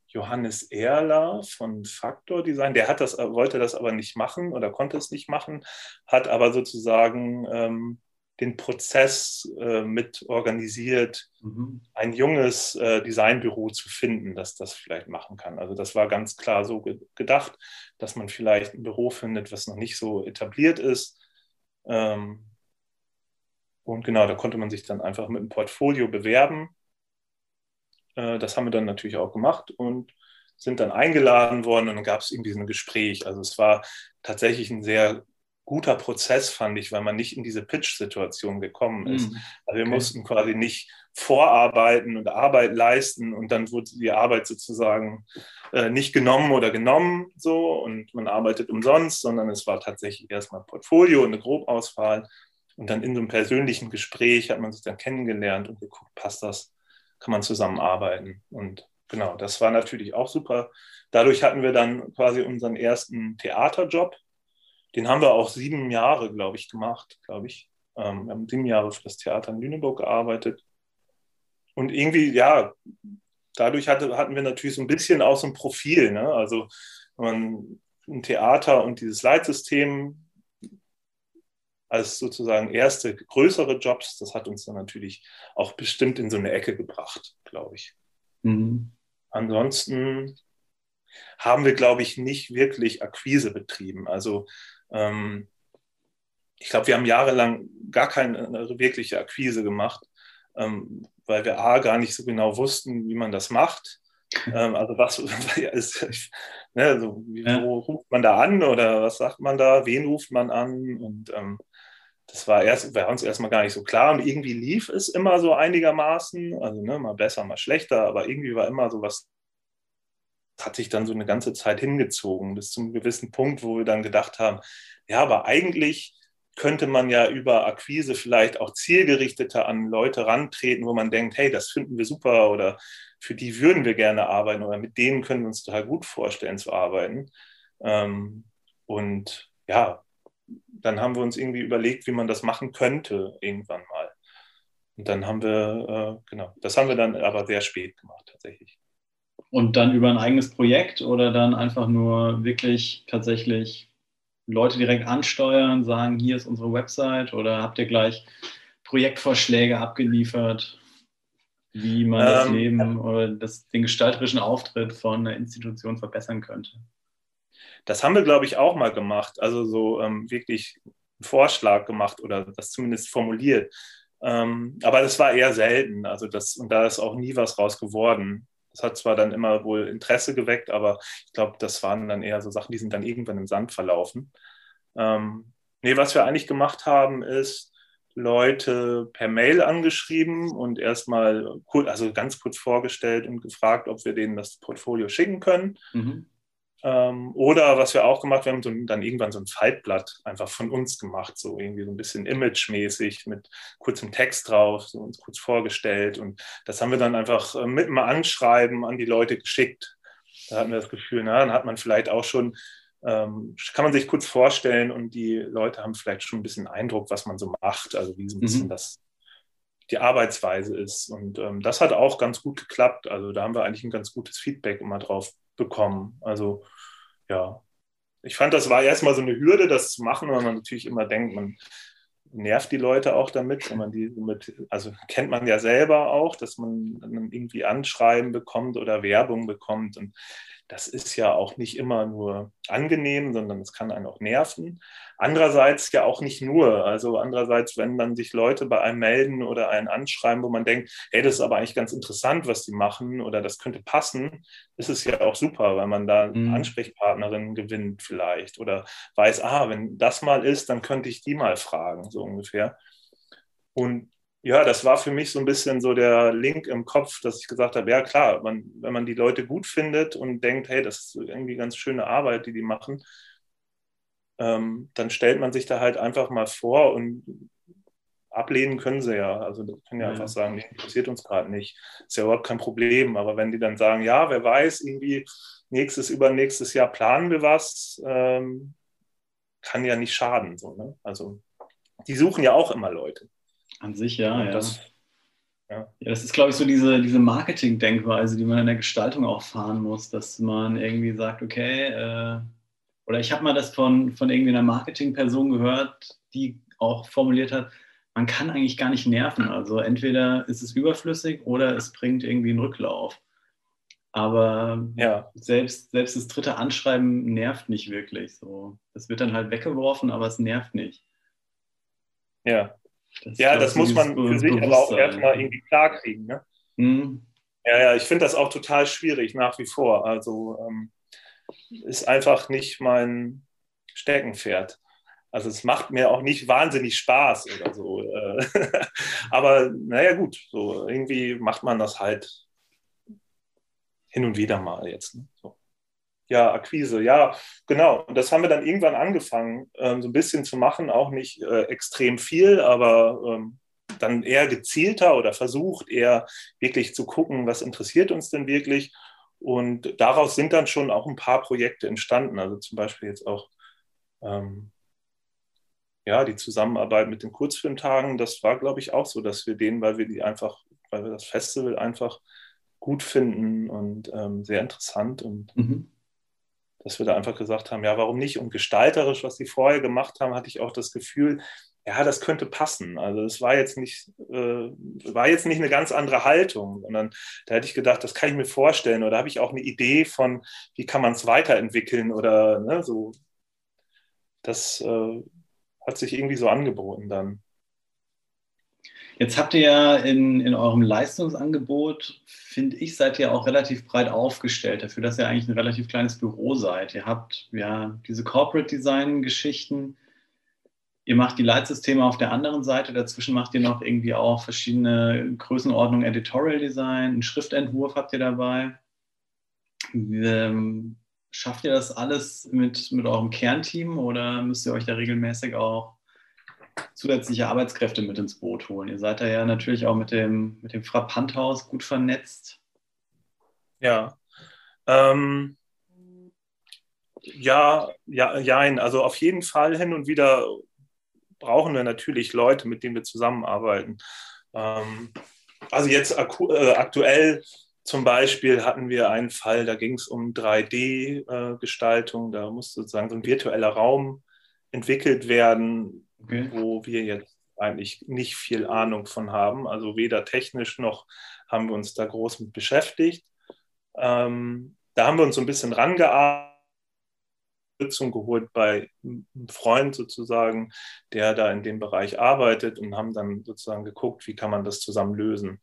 Johannes Erler von Faktor Design, der hat das, wollte das aber nicht machen oder konnte es nicht machen, hat aber sozusagen ähm, den Prozess äh, mit organisiert, mhm. ein junges äh, Designbüro zu finden, das das vielleicht machen kann. Also das war ganz klar so ge gedacht, dass man vielleicht ein Büro findet, was noch nicht so etabliert ist. Ähm, Und genau, da konnte man sich dann einfach mit einem Portfolio bewerben. Äh, das haben wir dann natürlich auch gemacht und sind dann eingeladen worden und dann gab es irgendwie so ein Gespräch. Also es war tatsächlich ein sehr guter Prozess, fand ich, weil man nicht in diese Pitch-Situation gekommen ist. Mhm. Also wir okay. mussten quasi nicht vorarbeiten und Arbeit leisten und dann wurde die Arbeit sozusagen äh, nicht genommen oder genommen so und man arbeitet umsonst, sondern es war tatsächlich erstmal ein Portfolio und eine Grobauswahl und dann in so einem persönlichen Gespräch hat man sich dann kennengelernt und geguckt, passt das, kann man zusammenarbeiten und genau, das war natürlich auch super. Dadurch hatten wir dann quasi unseren ersten Theaterjob. Den haben wir auch sieben Jahre, glaube ich, gemacht, glaube ich. Ähm, wir haben sieben Jahre für das Theater in Lüneburg gearbeitet. Und irgendwie, ja, dadurch hatte, hatten wir natürlich so ein bisschen auch so ein Profil. Ne? Also man, ein Theater und dieses Leitsystem als sozusagen erste größere Jobs, das hat uns dann natürlich auch bestimmt in so eine Ecke gebracht, glaube ich. Mhm. Ansonsten haben wir, glaube ich, nicht wirklich Akquise betrieben. Also ähm, ich glaube, wir haben jahrelang gar keine wirkliche Akquise gemacht, ähm, weil wir A gar nicht so genau wussten, wie man das macht. Ähm, also was [LAUGHS] ist, ne, also, wie, wo ruft man da an oder was sagt man da, wen ruft man an? Und ähm, das war erst bei uns erstmal gar nicht so klar. Und irgendwie lief es immer so einigermaßen, also ne, mal besser, mal schlechter, aber irgendwie war immer so was, hat sich dann so eine ganze Zeit hingezogen, bis zu einem gewissen Punkt, wo wir dann gedacht haben, ja, aber eigentlich könnte man ja über Akquise vielleicht auch zielgerichteter an Leute rantreten, wo man denkt, hey, das finden wir super oder für die würden wir gerne arbeiten oder mit denen können wir uns total gut vorstellen zu arbeiten. Ähm, und ja, dann haben wir uns irgendwie überlegt, wie man das machen könnte irgendwann mal. Und dann haben wir, äh, genau, das haben wir dann aber sehr spät gemacht tatsächlich. Und dann über ein eigenes Projekt oder dann einfach nur wirklich tatsächlich Leute direkt ansteuern, sagen, hier ist unsere Website oder habt ihr gleich Projektvorschläge abgeliefert, wie man das ähm, Leben oder das, den gestalterischen Auftritt von einer Institution verbessern könnte? Das haben wir, glaube ich, auch mal gemacht. Also so ähm, wirklich einen Vorschlag gemacht oder das zumindest formuliert. Ähm, aber das war eher selten. Also das, und da ist auch nie was raus geworden. Das hat zwar dann immer wohl Interesse geweckt, aber ich glaube, das waren dann eher so Sachen, die sind dann irgendwann im Sand verlaufen. Ähm, nee, was wir eigentlich gemacht haben, ist Leute per Mail angeschrieben und erstmal also ganz kurz vorgestellt und gefragt, ob wir denen das Portfolio schicken können. Mhm. Ähm, oder was wir auch gemacht haben, wir haben so, dann irgendwann so ein Faltblatt einfach von uns gemacht, so irgendwie so ein bisschen imagemäßig mit kurzem Text drauf, so uns kurz vorgestellt. Und das haben wir dann einfach äh, mit einem Anschreiben an die Leute geschickt. Da hatten wir das Gefühl, na, dann hat man vielleicht auch schon, ähm, kann man sich kurz vorstellen und die Leute haben vielleicht schon ein bisschen Eindruck, was man so macht, also wie so ein bisschen mhm. das die Arbeitsweise ist. Und ähm, das hat auch ganz gut geklappt. Also da haben wir eigentlich ein ganz gutes Feedback immer drauf bekommen. Also ja, ich fand, das war erstmal so eine Hürde, das zu machen, weil man natürlich immer denkt, man nervt die Leute auch damit, wenn man die mit, also kennt man ja selber auch, dass man irgendwie Anschreiben bekommt oder Werbung bekommt. Und das ist ja auch nicht immer nur angenehm, sondern es kann einen auch nerven. Andererseits ja auch nicht nur. Also andererseits, wenn dann sich Leute bei einem melden oder einen anschreiben, wo man denkt, hey, das ist aber eigentlich ganz interessant, was die machen oder das könnte passen, ist es ja auch super, weil man da mhm. Ansprechpartnerin gewinnt vielleicht oder weiß, ah, wenn das mal ist, dann könnte ich die mal fragen, so ungefähr. Und ja, das war für mich so ein bisschen so der Link im Kopf, dass ich gesagt habe, ja klar, man, wenn man die Leute gut findet und denkt, hey, das ist irgendwie ganz schöne Arbeit, die die machen, ähm, dann stellt man sich da halt einfach mal vor und ablehnen können sie ja. Also das können ja, ja. einfach sagen, nee, interessiert uns gerade nicht. Ist ja überhaupt kein Problem. Aber wenn die dann sagen, ja, wer weiß, irgendwie nächstes, übernächstes Jahr planen wir was, ähm, kann ja nicht schaden. So, ne? Also die suchen ja auch immer Leute. An sich, ja. ja. Das, ja. ja. das ist, glaube ich, so diese, diese Marketing-Denkweise, die man in der Gestaltung auch fahren muss, dass man irgendwie sagt, okay, äh, oder ich habe mal das von, von irgendwie einer Marketing-Person gehört, die auch formuliert hat, man kann eigentlich gar nicht nerven. Also entweder ist es überflüssig oder es bringt irgendwie einen Rücklauf. Aber ja. selbst, selbst das dritte Anschreiben nervt nicht wirklich. So. Das wird dann halt weggeworfen, aber es nervt nicht. Ja, Das ja, das muss man für sich aber auch erstmal irgendwie klarkriegen. Ne? Mhm. Ja, ja, ich finde das auch total schwierig nach wie vor. Also ähm, ist einfach nicht mein Steckenpferd. Also es macht mir auch nicht wahnsinnig Spaß oder so. Äh. [LAUGHS] Aber naja gut, so irgendwie macht man das halt hin und wieder mal jetzt. Ne? So. Ja, Akquise, ja, genau. Und das haben wir dann irgendwann angefangen, ähm, so ein bisschen zu machen, auch nicht äh, extrem viel, aber ähm, dann eher gezielter oder versucht eher wirklich zu gucken, was interessiert uns denn wirklich. Und daraus sind dann schon auch ein paar Projekte entstanden. Also zum Beispiel jetzt auch ähm, ja, die Zusammenarbeit mit den Kurzfilmtagen, das war, glaube ich, auch so, dass wir denen, weil wir die einfach, weil wir das Festival einfach gut finden und ähm, sehr interessant und mhm. Dass wir da einfach gesagt haben, ja, warum nicht? Und gestalterisch, was sie vorher gemacht haben, hatte ich auch das Gefühl, ja, das könnte passen. Also es war jetzt nicht, äh, war jetzt nicht eine ganz andere Haltung, sondern da hätte ich gedacht, das kann ich mir vorstellen oder habe ich auch eine Idee von, wie kann man es weiterentwickeln oder ne, so. Das äh, hat sich irgendwie so angeboten dann. Jetzt habt ihr ja in, in eurem Leistungsangebot, finde ich, seid ihr auch relativ breit aufgestellt, dafür, dass ihr eigentlich ein relativ kleines Büro seid. Ihr habt ja diese Corporate Design Geschichten, ihr macht die Leitsysteme auf der anderen Seite, dazwischen macht ihr noch irgendwie auch verschiedene Größenordnungen Editorial Design, einen Schriftentwurf habt ihr dabei. Ähm, schafft ihr das alles mit, mit eurem Kernteam oder müsst ihr euch da regelmäßig auch zusätzliche Arbeitskräfte mit ins Boot holen? Ihr seid da ja natürlich auch mit dem, mit dem Frappanthaus gut vernetzt. Ja. Ähm, ja, ja, ja, also auf jeden Fall hin und wieder brauchen wir natürlich Leute, mit denen wir zusammenarbeiten. Ähm, also jetzt äh, aktuell zum Beispiel hatten wir einen Fall, da ging es um 3D-Gestaltung, da musste sozusagen so ein virtueller Raum entwickelt werden, okay. wo wir jetzt eigentlich nicht viel Ahnung von haben. Also weder technisch noch haben wir uns da groß mit beschäftigt. Ähm, da haben wir uns so ein bisschen rangearbeitet. geholt bei einem Freund sozusagen, der da in dem Bereich arbeitet und haben dann sozusagen geguckt, wie kann man das zusammen lösen.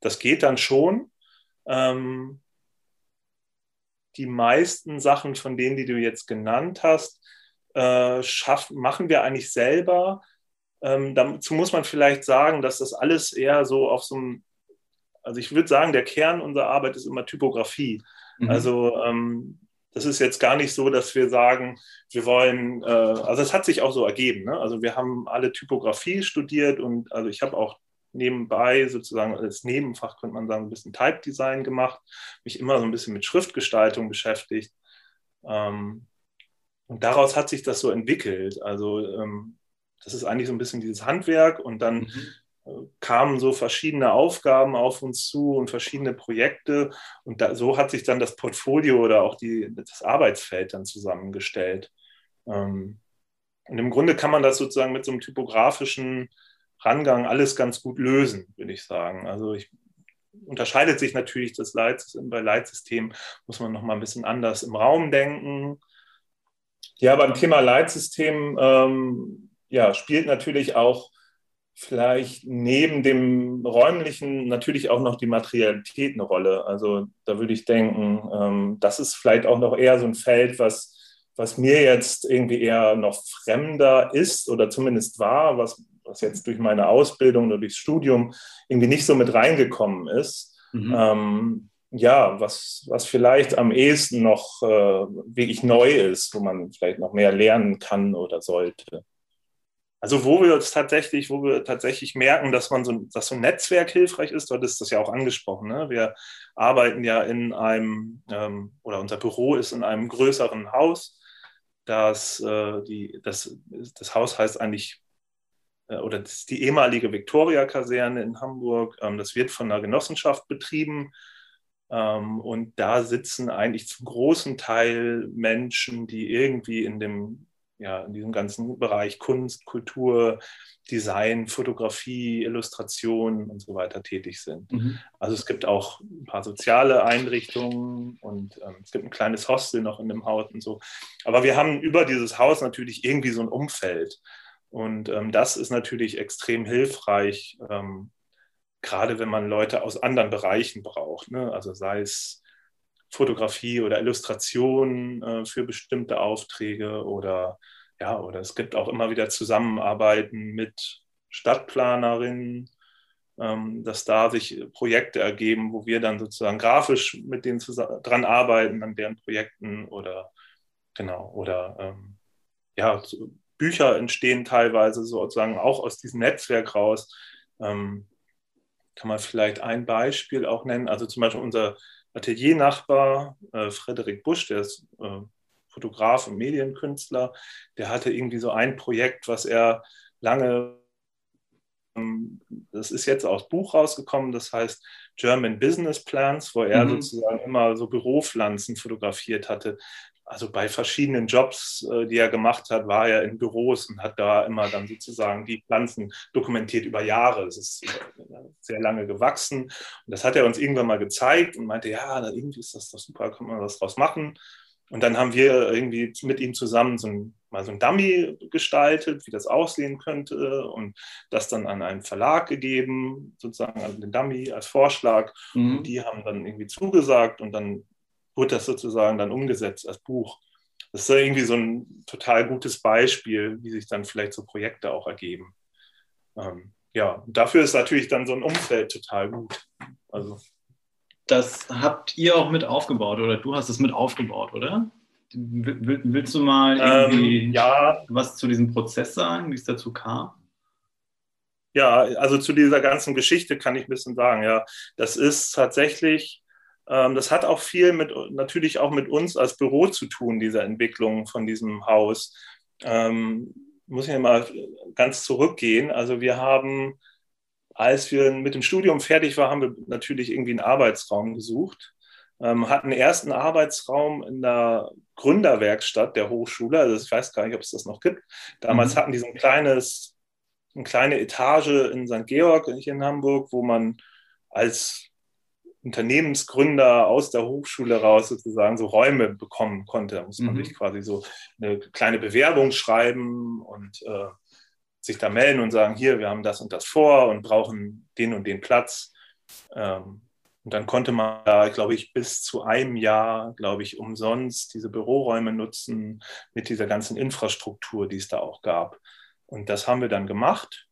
Das geht dann schon. Ähm, die meisten Sachen von denen, die du jetzt genannt hast, äh, schaff, machen wir eigentlich selber. Ähm, dazu muss man vielleicht sagen, dass das alles eher so auf so einem, also ich würde sagen, der Kern unserer Arbeit ist immer Typografie. Mhm. Also ähm, das ist jetzt gar nicht so, dass wir sagen, wir wollen, äh, also es hat sich auch so ergeben. Ne? Also wir haben alle Typografie studiert und also ich habe auch nebenbei sozusagen als Nebenfach, könnte man sagen, ein bisschen Type Design gemacht, mich immer so ein bisschen mit Schriftgestaltung beschäftigt. Ähm, und daraus hat sich das so entwickelt. Also ähm, das ist eigentlich so ein bisschen dieses Handwerk und dann mhm. Äh, kamen so verschiedene Aufgaben auf uns zu und verschiedene Projekte und da, so hat sich dann das Portfolio oder auch die, das Arbeitsfeld dann zusammengestellt. Ähm, und im Grunde kann man das sozusagen mit so einem typografischen Rangang alles ganz gut lösen, würde ich sagen. Also ich, unterscheidet sich natürlich das Leitsystem. Bei Leitsystemen muss man noch mal ein bisschen anders im Raum denken. Ja, beim Thema Leitsystem ähm, ja, spielt natürlich auch vielleicht neben dem räumlichen natürlich auch noch die Materialität eine Rolle. Also da würde ich denken, ähm, das ist vielleicht auch noch eher so ein Feld, was, was mir jetzt irgendwie eher noch fremder ist oder zumindest war, was, was jetzt durch meine Ausbildung oder durchs Studium irgendwie nicht so mit reingekommen ist. Mhm. Ähm, ja, was, was vielleicht am ehesten noch äh, wirklich neu ist, wo man vielleicht noch mehr lernen kann oder sollte. Also wo wir uns tatsächlich, wo wir tatsächlich merken, dass man so, dass so ein Netzwerk hilfreich ist, dort ist das ja auch angesprochen. Ne? Wir arbeiten ja in einem, ähm, oder unser Büro ist in einem größeren Haus. Das, äh, die, das, das Haus heißt eigentlich äh, oder das ist die ehemalige Viktoria-Kaserne in Hamburg. Ähm, das wird von einer Genossenschaft betrieben. Ähm, und da sitzen eigentlich zum großen Teil Menschen, die irgendwie in dem ja, in diesem ganzen Bereich Kunst, Kultur, Design, Fotografie, Illustration und so weiter tätig sind. Mhm. Also es gibt auch ein paar soziale Einrichtungen und ähm, es gibt ein kleines Hostel noch in dem Haus und so. Aber wir haben über dieses Haus natürlich irgendwie so ein Umfeld. Und ähm, das ist natürlich extrem hilfreich, ähm, gerade wenn man Leute aus anderen Bereichen braucht. Ne? Also sei es Fotografie oder Illustration äh, für bestimmte Aufträge oder ja, oder es gibt auch immer wieder Zusammenarbeiten mit Stadtplanerinnen, ähm, dass da sich Projekte ergeben, wo wir dann sozusagen grafisch mit denen dran arbeiten, an deren Projekten oder genau, oder ähm, ja, Bücher entstehen teilweise sozusagen auch aus diesem Netzwerk raus. Ähm, kann man vielleicht ein Beispiel auch nennen. Also zum Beispiel unser Ateliernachbar äh, Frederik Busch, der ist äh, Fotograf und Medienkünstler, der hatte irgendwie so ein Projekt, was er lange, ähm, das ist jetzt aus Buch rausgekommen, das heißt German Business Plans, wo er mhm. sozusagen immer so Büropflanzen fotografiert hatte also bei verschiedenen Jobs, äh, die er gemacht hat, war er in Büros und hat da immer dann sozusagen die Pflanzen dokumentiert über Jahre. Es ist sehr lange gewachsen. Und das hat er uns irgendwann mal gezeigt und meinte, ja, irgendwie ist das doch super, kann man was draus machen. Und dann haben wir irgendwie mit ihm zusammen so ein, mal so ein Dummy gestaltet, wie das aussehen könnte und das dann an einen Verlag gegeben, sozusagen an den Dummy als Vorschlag. Mhm. Und die haben dann irgendwie zugesagt und dann wurde das sozusagen dann umgesetzt als Buch. Das ist irgendwie so ein total gutes Beispiel, wie sich dann vielleicht so Projekte auch ergeben. Ähm, ja, dafür ist natürlich dann so ein Umfeld total gut. Also. Das habt ihr auch mit aufgebaut oder du hast es mit aufgebaut, oder? Willst du mal irgendwie ähm, ja. was zu diesem Prozess sagen, wie es dazu kam? Ja, also zu dieser ganzen Geschichte kann ich ein bisschen sagen. Ja, das ist tatsächlich ähm, das hat auch viel mit, natürlich auch mit uns als Büro zu tun, diese Entwicklung von diesem Haus. Ähm, muss ich mal ganz zurückgehen. Also wir haben, als wir mit dem Studium fertig waren, haben wir natürlich irgendwie einen Arbeitsraum gesucht. Ähm, hatten einen ersten Arbeitsraum in der Gründerwerkstatt der Hochschule. Also ich weiß gar nicht, ob es das noch gibt. Damals mhm. hatten die so ein kleines, eine kleine Etage in St. Georg hier in Hamburg, wo man als Unternehmensgründer aus der Hochschule raus sozusagen so Räume bekommen konnte. Da muss man mhm. sich quasi so eine kleine Bewerbung schreiben und äh, sich da melden und sagen, hier, wir haben das und das vor und brauchen den und den Platz. Ähm, und dann konnte man da, glaube ich, bis zu einem Jahr, glaube ich, umsonst diese Büroräume nutzen mit dieser ganzen Infrastruktur, die es da auch gab. Und das haben wir dann gemacht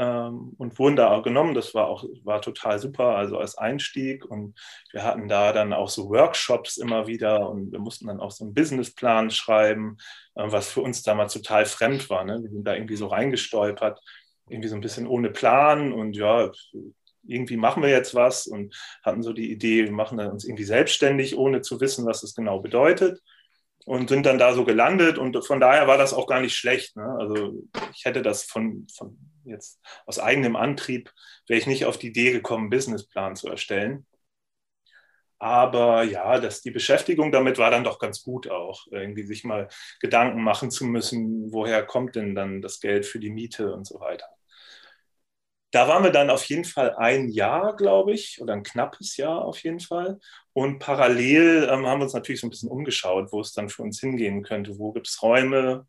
ähm, und wurden da auch genommen. Das war auch war total super, also als Einstieg. Und wir hatten da dann auch so Workshops immer wieder und wir mussten dann auch so einen Businessplan schreiben, äh, was für uns damals total fremd war. Ne? Wir sind da irgendwie so reingestolpert, irgendwie so ein bisschen ohne Plan und ja, irgendwie machen wir jetzt was und hatten so die Idee, wir machen uns irgendwie selbstständig, ohne zu wissen, was das genau bedeutet und sind dann da so gelandet und von daher war das auch gar nicht schlecht. Ne? Also ich hätte das von, von jetzt aus eigenem Antrieb, wäre ich nicht auf die Idee gekommen, einen Businessplan zu erstellen. Aber ja, dass die Beschäftigung damit war dann doch ganz gut auch, irgendwie sich mal Gedanken machen zu müssen, woher kommt denn dann das Geld für die Miete und so weiter. Da waren wir dann auf jeden Fall ein Jahr, glaube ich, oder ein knappes Jahr auf jeden Fall. Und parallel ähm, haben wir uns natürlich so ein bisschen umgeschaut, wo es dann für uns hingehen könnte. Wo gibt es Räume?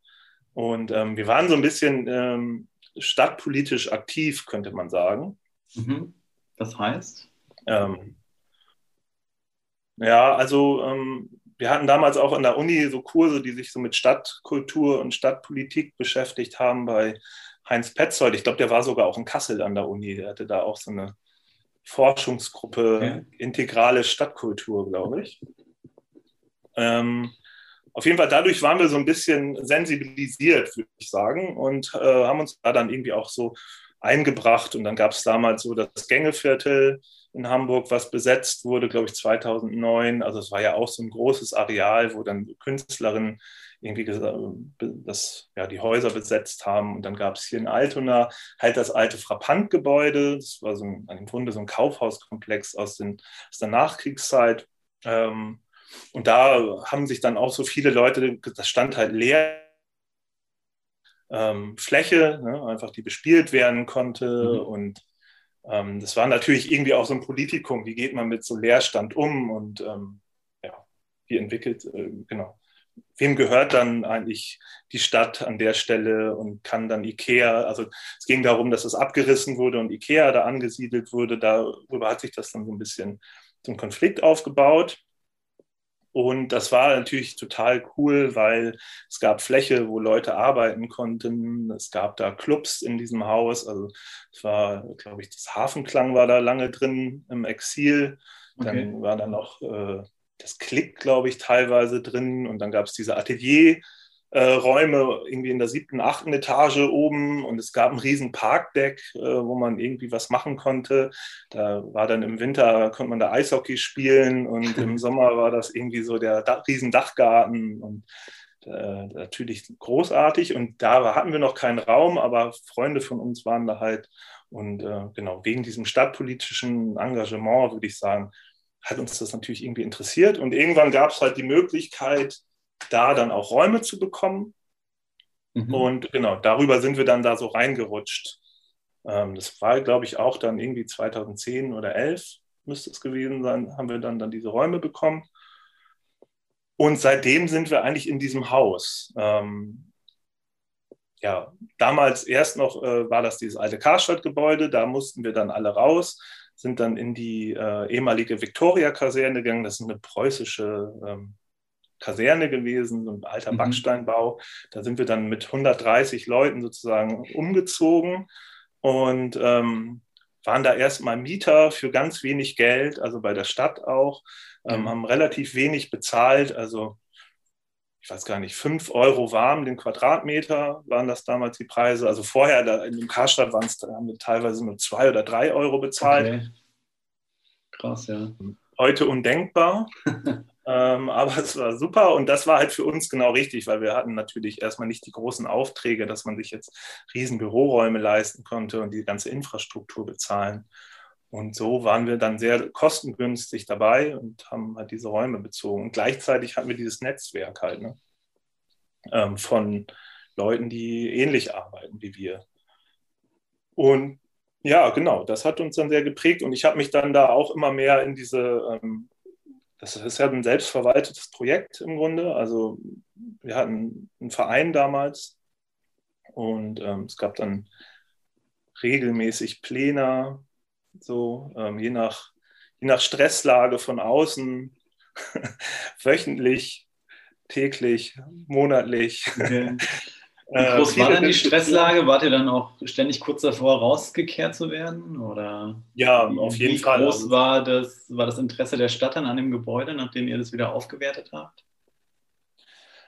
Und ähm, wir waren so ein bisschen ähm, stadtpolitisch aktiv, könnte man sagen. Mhm. Das heißt? Ähm, ja, also ähm, wir hatten damals auch in der Uni so Kurse, die sich so mit Stadtkultur und Stadtpolitik beschäftigt haben bei Heinz Petzold, ich glaube, der war sogar auch in Kassel an der Uni, der hatte da auch so eine Forschungsgruppe ja. integrale Stadtkultur, glaube ich. Ähm, auf jeden Fall dadurch waren wir so ein bisschen sensibilisiert, würde ich sagen, und äh, haben uns da dann irgendwie auch so eingebracht. Und dann gab es damals so das Gängeviertel in Hamburg, was besetzt wurde, glaube ich, 2009. Also es war ja auch so ein großes Areal, wo dann Künstlerinnen irgendwie das, ja, die Häuser besetzt haben. Und dann gab es hier in Altona halt das alte Frappant-Gebäude. Das war so ein, im Grunde so ein Kaufhauskomplex aus, den, aus der Nachkriegszeit. Ähm, und da haben sich dann auch so viele Leute, das stand halt leer. Ähm, Fläche, ne, einfach die bespielt werden konnte. Mhm. Und ähm, das war natürlich irgendwie auch so ein Politikum. Wie geht man mit so Leerstand um und ähm, ja, wie entwickelt, äh, genau wem gehört dann eigentlich die Stadt an der Stelle und kann dann Ikea, also es ging darum, dass es abgerissen wurde und Ikea da angesiedelt wurde. Darüber hat sich das dann so ein bisschen zum Konflikt aufgebaut. Und das war natürlich total cool, weil es gab Fläche, wo Leute arbeiten konnten. Es gab da Clubs in diesem Haus. Also es war, glaube ich, das Hafenklang war da lange drin im Exil. Dann okay. war da noch äh, das Klick, glaube ich, teilweise drin. Und dann gab es diese Atelier. Äh, Räume irgendwie in der siebten, achten Etage oben und es gab ein riesen Parkdeck, äh, wo man irgendwie was machen konnte. Da war dann im Winter, konnte man da Eishockey spielen und im [LAUGHS] Sommer war das irgendwie so der da riesen Dachgarten und äh, natürlich großartig. Und da hatten wir noch keinen Raum, aber Freunde von uns waren da halt und äh, genau, wegen diesem stadtpolitischen Engagement, würde ich sagen, hat uns das natürlich irgendwie interessiert. Und irgendwann gab es halt die Möglichkeit, da dann auch Räume zu bekommen. Mhm. Und genau, darüber sind wir dann da so reingerutscht. Ähm, das war, glaube ich, auch dann irgendwie 2010 oder 11 müsste es gewesen sein, haben wir dann, dann diese Räume bekommen. Und seitdem sind wir eigentlich in diesem Haus. Ähm, ja, damals erst noch äh, war das dieses alte Karstadt-Gebäude, da mussten wir dann alle raus sind dann in die äh, ehemalige Viktoria-Kaserne gegangen. Das ist eine preußische ähm, Kaserne gewesen, so ein alter mhm. Backsteinbau. Da sind wir dann mit 130 Leuten sozusagen umgezogen und ähm, waren da erstmal Mieter für ganz wenig Geld, also bei der Stadt auch, ähm, mhm. haben relativ wenig bezahlt, also ich weiß gar nicht, 5 Euro warm den Quadratmeter waren das damals die Preise. Also vorher da in dem Karstadt waren es haben wir teilweise nur 2 oder 3 Euro bezahlt. Okay. Krass, ja. Heute undenkbar. [LAUGHS] ähm, [LAUGHS] aber es war super und das war halt für uns genau richtig, weil wir hatten natürlich erstmal nicht die großen Aufträge, dass man sich jetzt riesen Büroräume leisten konnte und die ganze Infrastruktur bezahlen. Und so waren wir dann sehr kostengünstig dabei und haben halt diese Räume bezogen. Und gleichzeitig hatten wir dieses Netzwerk halt ne? ähm, von Leuten, die ähnlich arbeiten wie wir. Und ja, genau, das hat uns dann sehr geprägt. Und ich habe mich dann da auch immer mehr in diese, ähm, das ist ja ein selbstverwaltetes Projekt im Grunde. Also wir hatten einen Verein damals und ähm, es gab dann regelmäßig Pläne so ähm, je, nach, je nach Stresslage von außen, [LAUGHS] wöchentlich, täglich, monatlich. Okay. Wie äh, groß war dann die Stresslage? Wart ihr dann auch ständig kurz davor, rausgekehrt zu werden? Oder ja, auf jeden Fall. Wie groß also war das, war das Interesse der Stadt dann an dem Gebäude, nachdem ihr das wieder aufgewertet habt?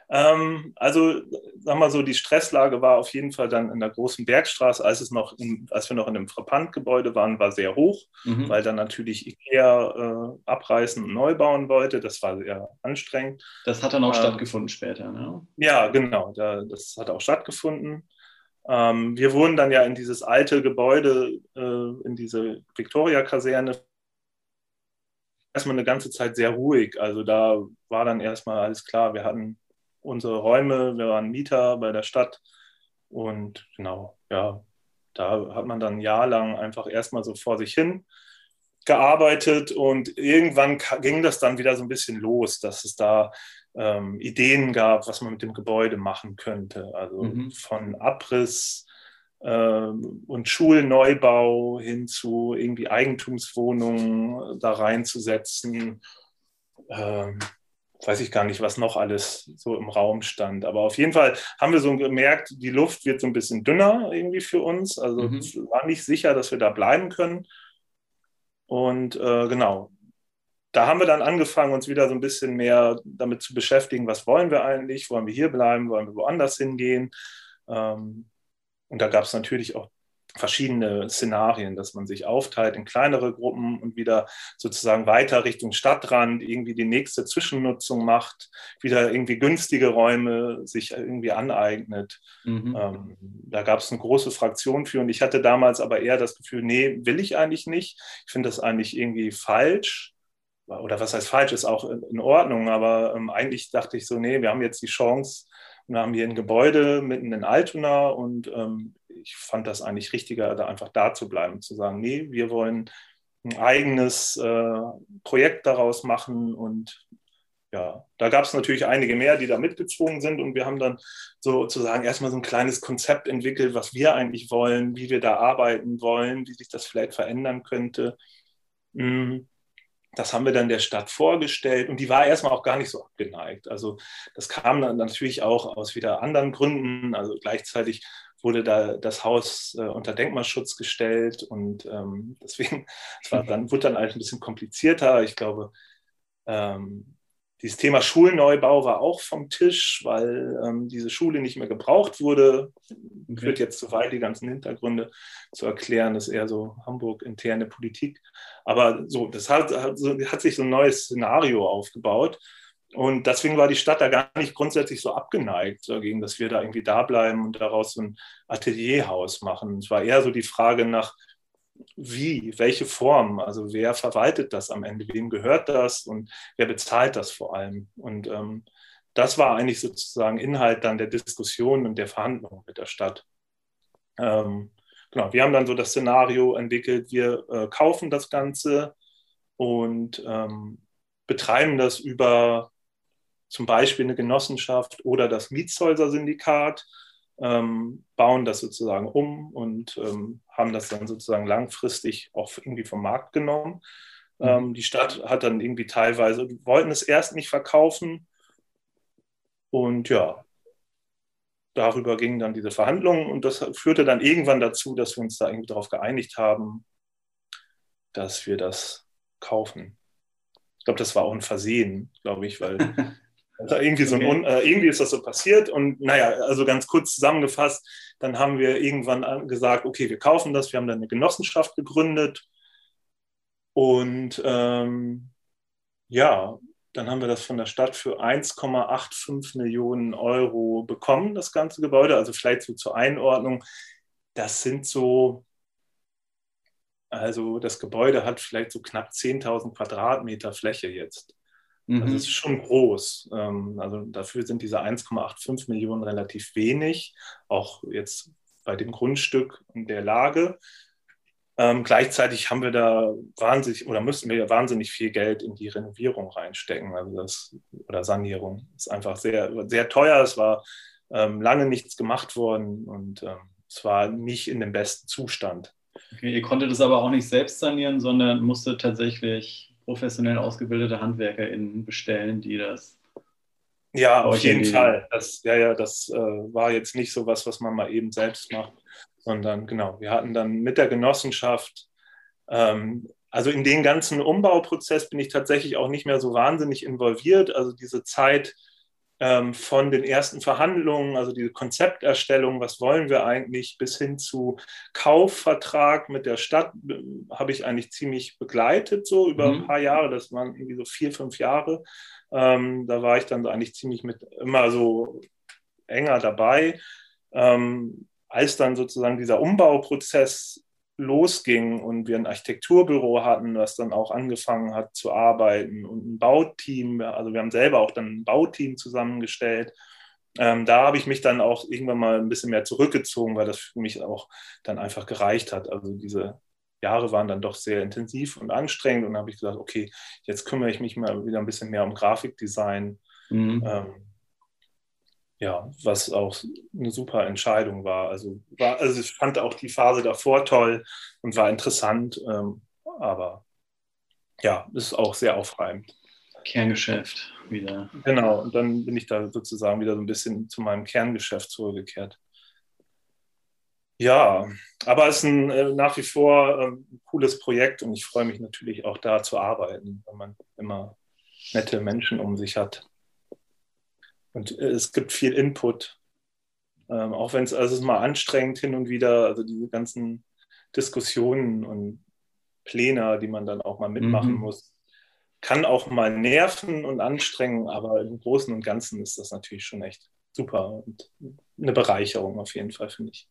Ähm, also, sag mal so, die Stresslage war auf jeden Fall dann in der großen Bergstraße, als, es noch in, als wir noch in dem Frappant-Gebäude waren, war sehr hoch, mhm. weil dann natürlich Ikea äh, abreißen und neu bauen wollte. Das war sehr anstrengend. Das hat dann auch ähm, stattgefunden später, ne? Ja, genau, da, das hat auch stattgefunden. Ähm, wir wurden dann ja in dieses alte Gebäude, äh, in diese Victoria-Kaserne erstmal eine ganze Zeit sehr ruhig. Also da war dann erstmal alles klar. Wir hatten unsere Räume, wir waren Mieter bei der Stadt und genau, ja, da hat man dann ein Jahr lang einfach erstmal so vor sich hin gearbeitet und irgendwann ging das dann wieder so ein bisschen los, dass es da ähm, Ideen gab, was man mit dem Gebäude machen könnte. Also mhm. von Abriss ähm, und Schulneubau hin zu irgendwie Eigentumswohnungen da reinzusetzen. Ähm, weiß ich gar nicht, was noch alles so im Raum stand. Aber auf jeden Fall haben wir so gemerkt, die Luft wird so ein bisschen dünner irgendwie für uns. Also mhm. es war nicht sicher, dass wir da bleiben können. Und äh, genau, da haben wir dann angefangen, uns wieder so ein bisschen mehr damit zu beschäftigen, was wollen wir eigentlich? Wollen wir hier bleiben? Wollen wir woanders hingehen? Ähm, und da gab es natürlich auch verschiedene Szenarien, dass man sich aufteilt in kleinere Gruppen und wieder sozusagen weiter Richtung Stadtrand irgendwie die nächste Zwischennutzung macht, wieder irgendwie günstige Räume sich irgendwie aneignet. Mhm. Ähm, da gab es eine große Fraktion für und ich hatte damals aber eher das Gefühl, nee, will ich eigentlich nicht. Ich finde das eigentlich irgendwie falsch. Oder was heißt falsch, ist auch in Ordnung, aber ähm, eigentlich dachte ich so, nee, wir haben jetzt die Chance, wir haben hier ein Gebäude mitten in Altona und ähm, ich fand das eigentlich richtiger, da einfach da zu bleiben, zu sagen, nee, wir wollen ein eigenes äh, Projekt daraus machen und ja, da gab es natürlich einige mehr, die da mitgezogen sind und wir haben dann sozusagen erstmal so ein kleines Konzept entwickelt, was wir eigentlich wollen, wie wir da arbeiten wollen, wie sich das vielleicht verändern könnte. Mhm. Das haben wir dann der Stadt vorgestellt und die war erstmal auch gar nicht so abgeneigt. Also das kam dann natürlich auch aus wieder anderen Gründen. Also gleichzeitig wurde da das Haus äh, unter Denkmalschutz gestellt und ähm, [LAUGHS] deswegen, es war dann, wurde dann alles ein bisschen komplizierter. Ich glaube, ähm, dieses Thema Schulneubau war auch vom Tisch, weil ähm, diese Schule nicht mehr gebraucht wurde. Okay. Führt jetzt zu weit, die ganzen Hintergründe zu erklären. Das ist eher so Hamburg-interne Politik. Aber so, das hat, hat, hat sich so ein neues Szenario aufgebaut. Und deswegen war die Stadt da gar nicht grundsätzlich so abgeneigt dagegen, dass wir da irgendwie da bleiben und daraus so ein Atelierhaus machen. Es war eher so die Frage nach, wie, welche Form, also wer verwaltet das am Ende, wem gehört das und wer bezahlt das vor allem. Und ähm, das war eigentlich sozusagen Inhalt dann der Diskussion und der Verhandlungen mit der Stadt. Ähm, genau, wir haben dann so das Szenario entwickelt, wir äh, kaufen das Ganze und ähm, betreiben das über zum Beispiel eine Genossenschaft oder das Mietshäuser-Syndikat ähm, bauen das sozusagen um und ähm, haben das dann sozusagen langfristig auch irgendwie vom Markt genommen. Mhm. Ähm, die Stadt hat dann irgendwie teilweise, wollten es erst nicht verkaufen und ja, darüber gingen dann diese Verhandlungen und das führte dann irgendwann dazu, dass wir uns da irgendwie darauf geeinigt haben, dass wir das kaufen. Ich glaube, das war auch ein Versehen, glaube ich, weil [LAUGHS] Also irgendwie, so ein, äh, irgendwie ist das so passiert und naja, also ganz kurz zusammengefasst, dann haben wir irgendwann gesagt, okay, wir kaufen das, wir haben dann eine Genossenschaft gegründet und ähm, ja, dann haben wir das von der Stadt für 1,85 Millionen Euro bekommen, das ganze Gebäude. Also vielleicht so zur Einordnung, das sind so, also das Gebäude hat vielleicht so knapp 10.000 Quadratmeter Fläche jetzt. Mhm. Also es ist schon groß. Ähm, also dafür sind diese 1,85 Millionen relativ wenig, auch jetzt bei dem Grundstück und der Lage. Ähm, gleichzeitig haben wir da wahnsinnig oder müssen wir wahnsinnig viel Geld in die Renovierung reinstecken, also das oder Sanierung. Das ist einfach sehr, sehr teuer. Es war ähm, lange nichts gemacht worden und ähm, es war nicht in dem besten Zustand. Okay, ihr konntet es aber auch nicht selbst sanieren, sondern musstet tatsächlich professionell ausgebildete HandwerkerInnen bestellen, die das. Ja, auf jeden Fall. Das, ja, ja, das äh, war jetzt nicht so was, was man mal eben selbst macht, sondern genau, wir hatten dann mit der Genossenschaft, ähm, also in den ganzen Umbauprozess bin ich tatsächlich auch nicht mehr so wahnsinnig involviert. Also diese Zeit, ähm, von den ersten Verhandlungen, also die Konzepterstellung, was wollen wir eigentlich, bis hin zu Kaufvertrag mit der Stadt, äh, habe ich eigentlich ziemlich begleitet, so über mhm. ein paar Jahre. Das waren irgendwie so vier, fünf Jahre. Ähm, da war ich dann eigentlich ziemlich mit immer so enger dabei. Ähm, als dann sozusagen dieser Umbauprozess losging und wir ein Architekturbüro hatten, das dann auch angefangen hat zu arbeiten und ein Bauteam, also wir haben selber auch dann ein Bauteam zusammengestellt. Ähm, da habe ich mich dann auch irgendwann mal ein bisschen mehr zurückgezogen, weil das für mich auch dann einfach gereicht hat. Also diese Jahre waren dann doch sehr intensiv und anstrengend und habe ich gesagt, okay, jetzt kümmere ich mich mal wieder ein bisschen mehr um Grafikdesign. Mhm. Ähm, ja, was auch eine super Entscheidung war. Also, war, also ich fand auch die Phase davor toll und war interessant, ähm, aber ja, ist auch sehr aufreibend. Kerngeschäft wieder. Genau, und dann bin ich da sozusagen wieder so ein bisschen zu meinem Kerngeschäft zurückgekehrt. Ja, aber es ist ein, äh, nach wie vor äh, ein cooles Projekt und ich freue mich natürlich auch da zu arbeiten, wenn man immer nette Menschen um sich hat. Und äh, es gibt viel Input. Ähm, auch wenn es, also es ist mal anstrengend hin und wieder, also diese ganzen Diskussionen und Pläne, die man dann auch mal mitmachen mhm. muss, kann auch mal nerven und anstrengen, aber im Großen und Ganzen ist das natürlich schon echt super und eine Bereicherung auf jeden Fall, finde ich.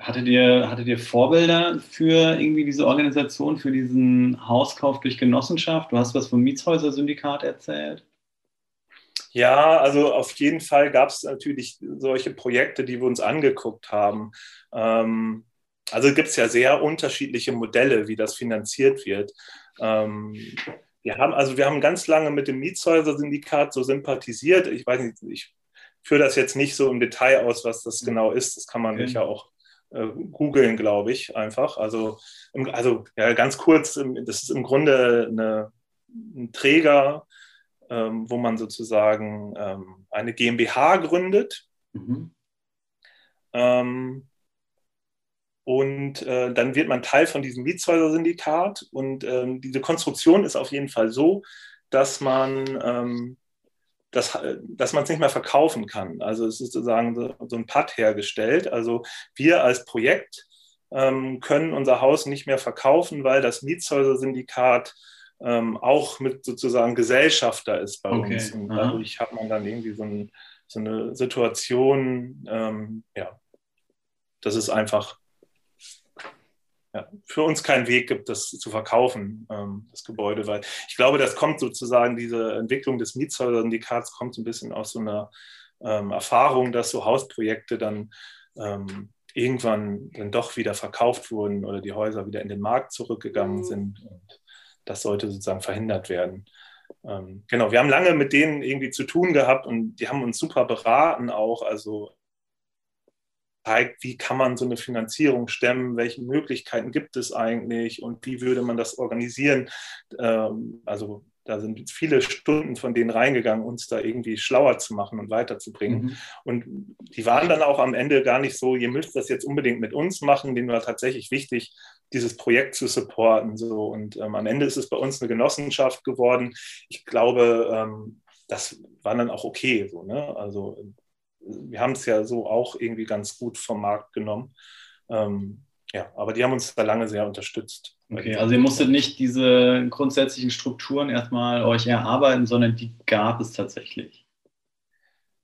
Hattet ihr, hattet ihr Vorbilder für irgendwie diese Organisation, für diesen Hauskauf durch Genossenschaft? Du hast was vom Mietshäuser-Syndikat erzählt. Ja, also auf jeden Fall gab es natürlich solche Projekte, die wir uns angeguckt haben. Ähm, also gibt es ja sehr unterschiedliche Modelle, wie das finanziert wird. Ähm, wir haben, also wir haben ganz lange mit dem Mietshäuser-Syndikat so sympathisiert. Ich weiß nicht, ich führe das jetzt nicht so im Detail aus, was das genau ist. Das kann man okay. ja auch äh, googeln, glaube ich, einfach. Also, also ja, ganz kurz, das ist im Grunde eine, ein Träger, ähm, wo man sozusagen ähm, eine GmbH gründet. Mhm. Ähm, und äh, dann wird man Teil von diesem Mietshäuser-Syndikat. Und ähm, diese Konstruktion ist auf jeden Fall so, dass man ähm, dass, dass man es nicht mehr verkaufen kann. Also es ist sozusagen so, so ein Pad hergestellt. Also wir als Projekt ähm, können unser Haus nicht mehr verkaufen, weil das Mietshäuser-Syndikat ähm, auch mit sozusagen Gesellschafter ist bei okay. uns. Und dadurch hat man dann irgendwie so, ein, so eine Situation, ähm, ja, das ist einfach ja, für uns keinen Weg gibt, das zu verkaufen, ähm, das Gebäude, weil ich glaube, das kommt sozusagen, diese Entwicklung des Mietshäuser-Syndikats kommt so ein bisschen aus so einer ähm, Erfahrung, dass so Hausprojekte dann ähm, irgendwann dann doch wieder verkauft wurden oder die Häuser wieder in den Markt zurückgegangen mhm. sind. Und das sollte sozusagen verhindert werden. Ähm, genau, wir haben lange mit denen irgendwie zu tun gehabt und die haben uns super beraten auch. Also zeigt, wie kann man so eine Finanzierung stemmen, welche Möglichkeiten gibt es eigentlich und wie würde man das organisieren. Ähm, also da sind viele Stunden von denen reingegangen, uns da irgendwie schlauer zu machen und weiterzubringen. Mhm. Und die waren dann auch am Ende gar nicht so, ihr müsst das jetzt unbedingt mit uns machen, denen war tatsächlich wichtig, dieses Projekt zu supporten. So. Und ähm, am Ende ist es bei uns eine Genossenschaft geworden. Ich glaube, ähm, das war dann auch okay. So, ne? Also wir haben es ja so auch irgendwie ganz gut vom Markt genommen. Ähm, ja, aber die haben uns da lange sehr unterstützt. Okay, also ihr musstet nicht diese grundsätzlichen Strukturen erstmal euch erarbeiten, sondern die gab es tatsächlich.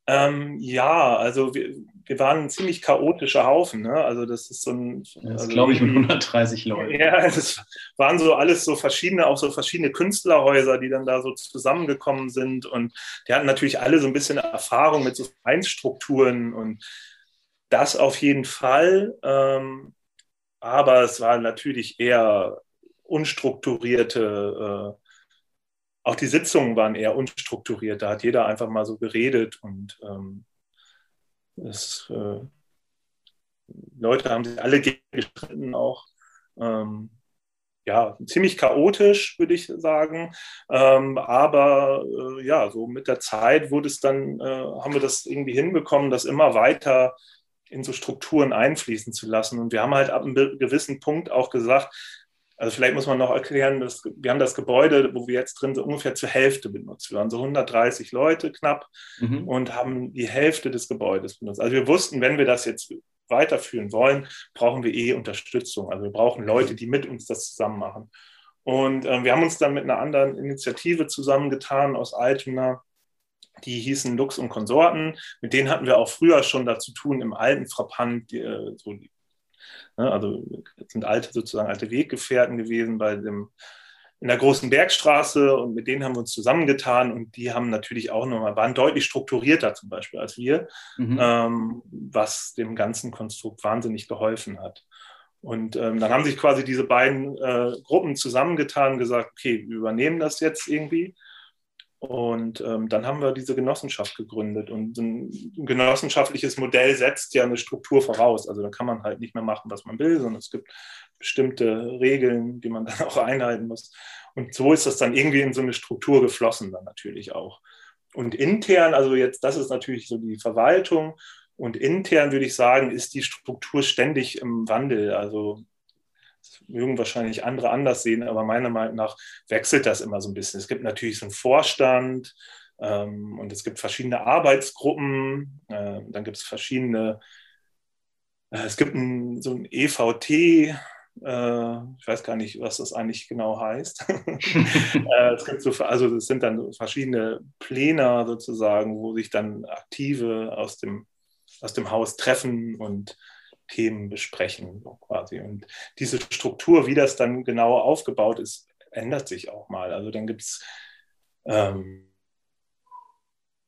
Ähm, ja, also wir, wir waren ein ziemlich chaotischer Haufen. Ne? Also das ist so ein. Das also glaube ich mit 130 Leuten. Ja, es waren so alles so verschiedene, auch so verschiedene Künstlerhäuser, die dann da so zusammengekommen sind. Und die hatten natürlich alle so ein bisschen Erfahrung mit so Vereinstrukturen und das auf jeden Fall. Ähm, aber es war natürlich eher unstrukturierte. Äh, auch die Sitzungen waren eher unstrukturiert. Da hat jeder einfach mal so geredet und ähm, es, äh, Leute haben sich alle gestritten auch. Ähm, ja, ziemlich chaotisch, würde ich sagen. Ähm, aber äh, ja, so mit der Zeit wurde es dann, äh, haben wir das irgendwie hinbekommen, das immer weiter in so Strukturen einfließen zu lassen. Und wir haben halt ab einem gewissen Punkt auch gesagt, also vielleicht muss man noch erklären, dass wir haben das Gebäude, wo wir jetzt drin sind, ungefähr zur Hälfte benutzt. Wir waren so 130 Leute knapp mhm. und haben die Hälfte des Gebäudes benutzt. Also wir wussten, wenn wir das jetzt weiterführen wollen, brauchen wir eh Unterstützung. Also wir brauchen Leute, die mit uns das zusammen machen. Und äh, wir haben uns dann mit einer anderen Initiative zusammengetan aus Altona, die hießen Lux und Konsorten. Mit denen hatten wir auch früher schon dazu tun im alten Frappant, die, äh, so die? Also sind alte, sozusagen alte Weggefährten gewesen bei dem, in der großen Bergstraße und mit denen haben wir uns zusammengetan und die haben natürlich auch nochmal, waren deutlich strukturierter zum Beispiel als wir, mhm. ähm, was dem ganzen Konstrukt wahnsinnig geholfen hat. Und ähm, dann haben sich quasi diese beiden äh, Gruppen zusammengetan und gesagt, okay, wir übernehmen das jetzt irgendwie. Und ähm, dann haben wir diese Genossenschaft gegründet. Und ein genossenschaftliches Modell setzt ja eine Struktur voraus. Also da kann man halt nicht mehr machen, was man will, sondern es gibt bestimmte Regeln, die man [LAUGHS] dann auch einhalten muss. Und so ist das dann irgendwie in so eine Struktur geflossen dann natürlich auch. Und intern, also jetzt, das ist natürlich so die Verwaltung. Und intern würde ich sagen, ist die Struktur ständig im Wandel. Also das mögen wahrscheinlich andere anders sehen, aber meiner Meinung nach wechselt das immer so ein bisschen. Es gibt natürlich so einen Vorstand ähm, und es gibt verschiedene Arbeitsgruppen, äh, dann gibt es verschiedene, äh, es gibt ein, so ein EVT, äh, ich weiß gar nicht, was das eigentlich genau heißt. [LAUGHS] Äh, es gibt so, also es sind dann verschiedene Pläne sozusagen, wo sich dann Aktive aus dem, aus dem Haus treffen und Themen besprechen quasi. Und diese Struktur, wie das dann genau aufgebaut ist, ändert sich auch mal. Also dann gibt es ähm,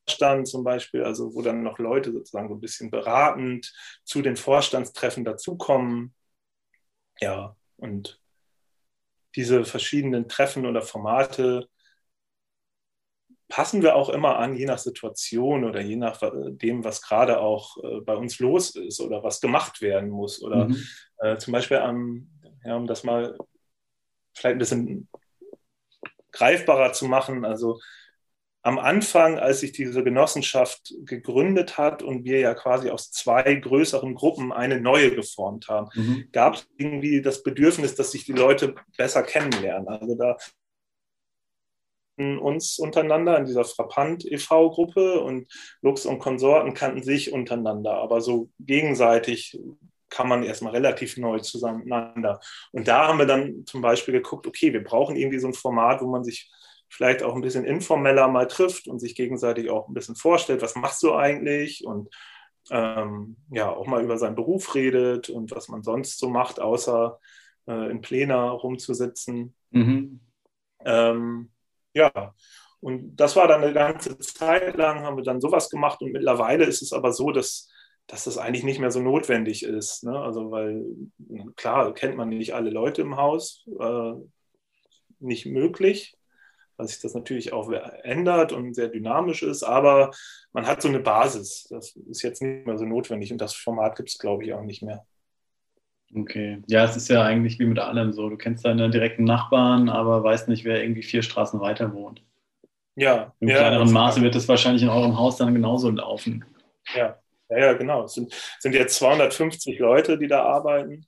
Vorstand zum Beispiel, also wo dann noch Leute sozusagen so ein bisschen beratend zu den Vorstandstreffen dazukommen. Ja, und diese verschiedenen Treffen oder Formate passen wir auch immer an, je nach Situation oder je nach dem, was gerade auch äh, bei uns los ist oder was gemacht werden muss. Oder mhm. äh, zum Beispiel, am, ja, um das mal vielleicht ein bisschen greifbarer zu machen, also am Anfang, als sich diese Genossenschaft gegründet hat und wir ja quasi aus zwei größeren Gruppen eine neue geformt haben, mhm. gab es irgendwie das Bedürfnis, dass sich die Leute besser kennenlernen. Also da uns untereinander in dieser Frappant e.V.-Gruppe und Lux und Konsorten kannten sich untereinander, aber so gegenseitig kann man erstmal relativ neu zusammeneinander. Und da haben wir dann zum Beispiel geguckt, okay, wir brauchen irgendwie so ein Format, wo man sich vielleicht auch ein bisschen informeller mal trifft und sich gegenseitig auch ein bisschen vorstellt, was machst du eigentlich und ähm, ja, auch mal über seinen Beruf redet und was man sonst so macht, außer äh, in Plänen rumzusitzen. Mhm. Ähm, ja, und das war dann eine ganze Zeit lang, haben wir dann sowas gemacht und mittlerweile ist es aber so, dass, dass das eigentlich nicht mehr so notwendig ist. Ne? Also, weil klar, kennt man nicht alle Leute im Haus, äh, nicht möglich weil sich das natürlich auch ändert und sehr dynamisch ist, aber man hat so eine Basis. Das ist jetzt nicht mehr so notwendig und das Format gibt es, glaube ich, auch nicht mehr. Okay. Ja, es ist ja eigentlich wie mit allem so. Du kennst deine direkten Nachbarn, aber weißt nicht, wer irgendwie vier Straßen weiter wohnt. Ja. Im ja, kleineren Maße wird das wahrscheinlich in eurem Haus dann genauso laufen. Ja, ja, ja genau. Es sind, sind jetzt 250 Leute, die da arbeiten.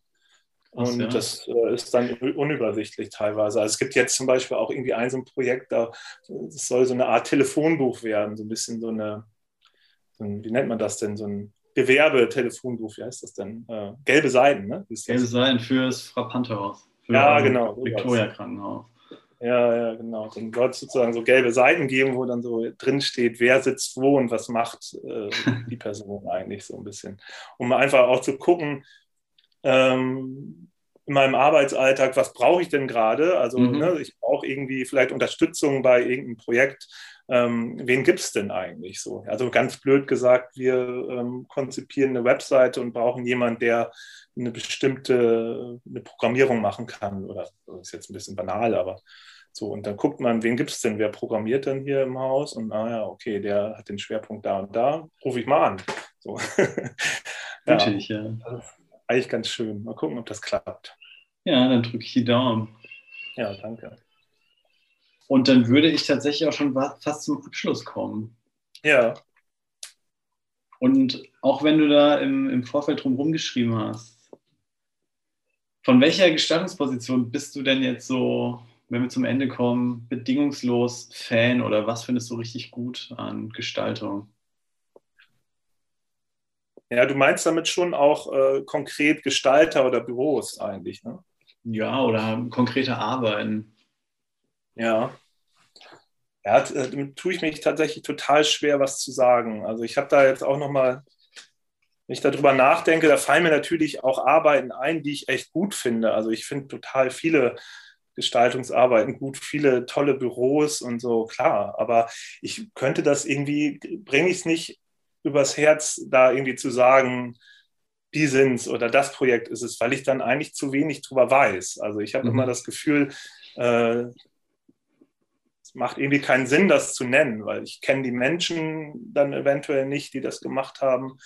Und ja. das äh, ist dann unübersichtlich teilweise. Also es gibt jetzt zum Beispiel auch irgendwie ein so ein Projekt, da das soll so eine Art Telefonbuch werden, so ein bisschen so eine, so ein, wie nennt man das denn, so ein Gewerbetelefonbuch, wie heißt das denn? Äh, gelbe Seiten, ne? Gelbe Seiten fürs Frappanthaus. Für ja, genau. Victoria-Krankenhaus. Ja, ja, genau. Dann soll es sozusagen so gelbe Seiten geben, wo dann so drin steht, wer sitzt wo und was macht äh, die [LAUGHS] Person eigentlich so ein bisschen. Um einfach auch zu gucken, ähm, in meinem Arbeitsalltag, was brauche ich denn gerade? Also mhm. ne, ich brauche irgendwie vielleicht Unterstützung bei irgendeinem Projekt. Ähm, wen gibt es denn eigentlich so? Also ganz blöd gesagt, wir ähm, konzipieren eine Webseite und brauchen jemanden, der eine bestimmte eine Programmierung machen kann. Oder das ist jetzt ein bisschen banal, aber so. Und dann guckt man, wen gibt es denn? Wer programmiert denn hier im Haus? Und naja, ah okay, der hat den Schwerpunkt da und da. Rufe ich mal an. So. [LAUGHS] Natürlich, ja. ja eigentlich ganz schön. Mal gucken, ob das klappt. Ja, dann drücke ich die Daumen. Ja, danke. Und dann würde ich tatsächlich auch schon fast zum Abschluss kommen. Ja. Und auch wenn du da im, im Vorfeld drumherum geschrieben hast, von welcher Gestaltungsposition bist du denn jetzt so, wenn wir zum Ende kommen, bedingungslos Fan oder was findest du richtig gut an Gestaltung? Ja, du meinst damit schon auch äh, konkret Gestalter oder Büros eigentlich, ne? Ja, oder konkrete Arbeiten. Ja. Ja, äh, tue ich mich tatsächlich total schwer, was zu sagen. Also ich habe da jetzt auch nochmal, wenn ich darüber nachdenke, da fallen mir natürlich auch Arbeiten ein, die ich echt gut finde. Also ich finde total viele Gestaltungsarbeiten gut, viele tolle Büros und so, klar. Aber ich könnte das irgendwie, bringe ich es nicht übers Herz, da irgendwie zu sagen, die sind's oder das Projekt ist es, weil ich dann eigentlich zu wenig drüber weiß. Also ich habe mhm. immer das Gefühl, äh, es macht irgendwie keinen Sinn, das zu nennen, weil ich kenne die Menschen dann eventuell nicht, die das gemacht haben.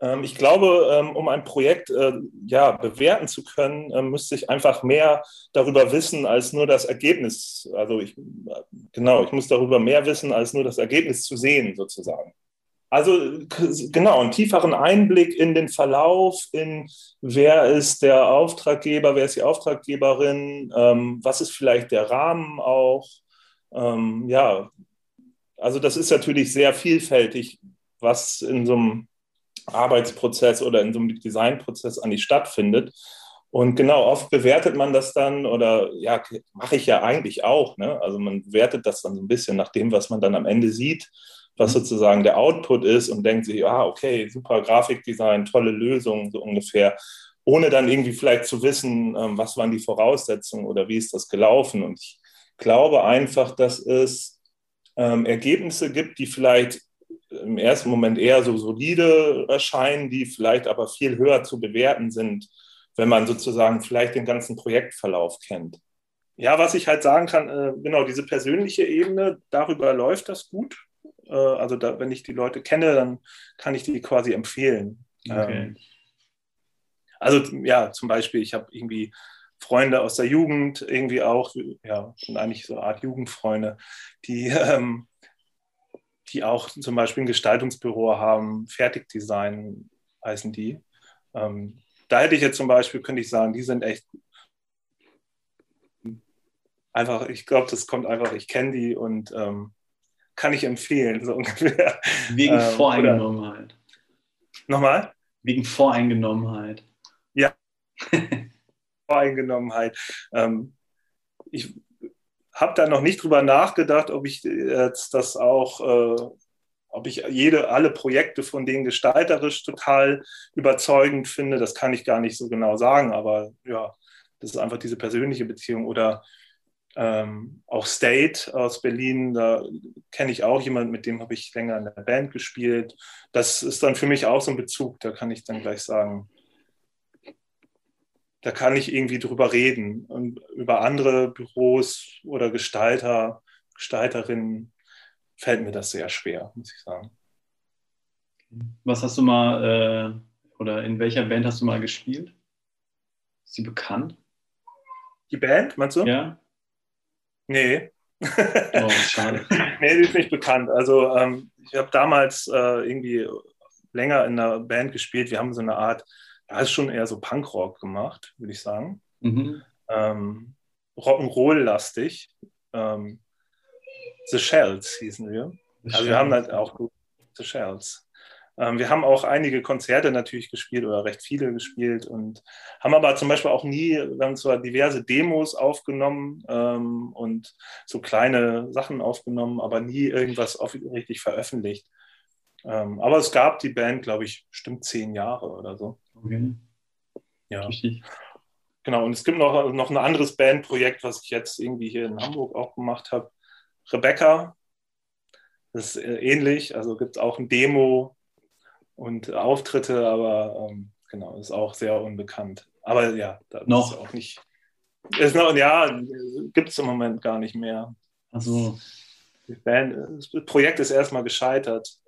Ähm, ich glaube, ähm, um ein Projekt äh, ja, bewerten zu können, äh, müsste ich einfach mehr darüber wissen als nur das Ergebnis. Also ich, genau, ich muss darüber mehr wissen als nur das Ergebnis zu sehen, sozusagen. Also genau, einen tieferen Einblick in den Verlauf, in wer ist der Auftraggeber, wer ist die Auftraggeberin, ähm, was ist vielleicht der Rahmen auch. Ähm, ja, also das ist natürlich sehr vielfältig, was in so einem Arbeitsprozess oder in so einem Designprozess eigentlich stattfindet. Und genau, oft bewertet man das dann oder ja, mache ich ja eigentlich auch. Ne? Also man bewertet das dann so ein bisschen nach dem, was man dann am Ende sieht was mhm. sozusagen der Output ist und denkt sich, ah, okay, super Grafikdesign, tolle Lösung, so ungefähr, ohne dann irgendwie vielleicht zu wissen, ähm, was waren die Voraussetzungen oder wie ist das gelaufen. Und ich glaube einfach, dass es ähm, Ergebnisse gibt, die vielleicht im ersten Moment eher so solide erscheinen, die vielleicht aber viel höher zu bewerten sind, wenn man sozusagen vielleicht den ganzen Projektverlauf kennt. ja, was ich halt sagen kann, äh, genau, diese persönliche Ebene, darüber läuft das gut. Äh, also da, wenn ich die Leute kenne, dann kann ich die quasi empfehlen. Okay. Ähm, also ja, zum Beispiel, ich habe irgendwie Freunde aus der Jugend, irgendwie auch, ja, sind eigentlich so eine Art Jugendfreunde, die, ähm, die auch zum Beispiel ein Gestaltungsbüro haben, Fertigdesign heißen die. Ähm, da hätte ich jetzt zum Beispiel, könnte ich sagen, die sind echt einfach, ich glaube, das kommt einfach, ich kenne die und ähm, kann ich empfehlen, so [LAUGHS] ungefähr. Wegen ähm, Voreingenommenheit. Nochmal? Wegen Voreingenommenheit. Voreingenommenheit. Ähm, ich habe da noch nicht drüber nachgedacht, ob ich jetzt das auch, äh, ob ich jede, alle Projekte von denen gestalterisch total überzeugend finde. Das kann ich gar nicht so genau sagen, aber ja, das ist einfach diese persönliche Beziehung. Oder ähm, auch State aus Berlin, da kenne ich auch jemanden, mit dem habe ich länger in der Band gespielt. Das ist dann für mich auch so ein Bezug, da kann ich dann gleich sagen, da kann ich irgendwie drüber reden. Und über andere Büros oder Gestalter, Gestalterinnen fällt mir das sehr schwer, muss ich sagen. Was hast du mal äh, oder in welcher Band hast du mal gespielt? Ist sie bekannt? Die Band, meinst du? Ja. Nee. Oh, schade. [LAUGHS] nee, die ist nicht bekannt. Also ähm, ich habe damals äh, irgendwie länger in einer Band gespielt. Wir haben so eine Art, ja, ist schon eher so Punkrock gemacht, würde ich sagen. Mhm. Ähm, Rock'n'Roll-lastig. Ähm, The Shells hießen wir. Also wir haben halt auch The Shells. Ähm, wir haben auch einige Konzerte natürlich gespielt oder recht viele gespielt und haben aber zum Beispiel auch nie, wir haben zwar diverse Demos aufgenommen ähm, und so kleine Sachen aufgenommen, aber nie irgendwas richtig veröffentlicht. Ähm, aber es gab die Band, glaube ich, bestimmt zehn Jahre oder so. Okay. Ja. Richtig. Genau, und es gibt noch, noch ein anderes Bandprojekt, was ich jetzt irgendwie hier in Hamburg auch gemacht habe. Rebecca, das ist äh, ähnlich, also gibt es auch ein Demo, und Auftritte, aber ähm, genau, ist auch sehr unbekannt. Aber ja, das noch. ist auch nicht. Ist noch, ja, gibt es im Moment gar nicht mehr. Also. das Projekt ist erstmal gescheitert.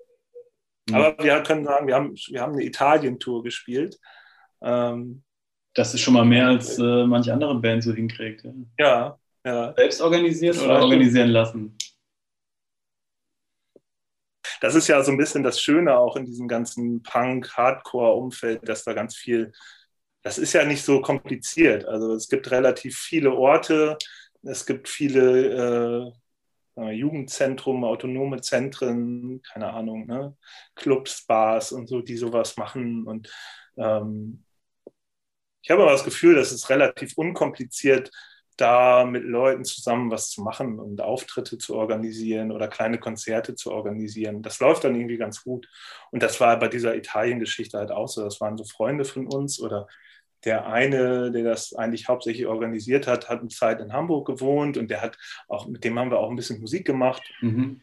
Mhm. Aber wir können sagen, wir haben, wir haben eine Italien-Tour gespielt. Ähm, das ist schon mal mehr, als äh, manche andere Band so hinkriegt. Ja, ja. ja. Selbst organisiert oder organisieren lassen? das ist ja so ein bisschen das Schöne auch in diesem ganzen Punk-Hardcore-Umfeld, dass da ganz viel, das ist ja nicht so kompliziert. Also es gibt relativ viele Orte, es gibt viele äh, Jugendzentrum, autonome Zentren, keine Ahnung, ne? Clubs, Bars und so, die sowas machen. Und ähm, ich habe aber das Gefühl, dass es relativ unkompliziert da mit Leuten zusammen was zu machen und Auftritte zu organisieren oder kleine Konzerte zu organisieren. Das läuft dann irgendwie ganz gut. Und das war bei dieser Italien-Geschichte halt auch so. Das waren so Freunde von uns oder der eine, der das eigentlich hauptsächlich organisiert hat, hat eine Zeit in Hamburg gewohnt und der hat auch, mit dem haben wir auch ein bisschen Musik gemacht. Mhm.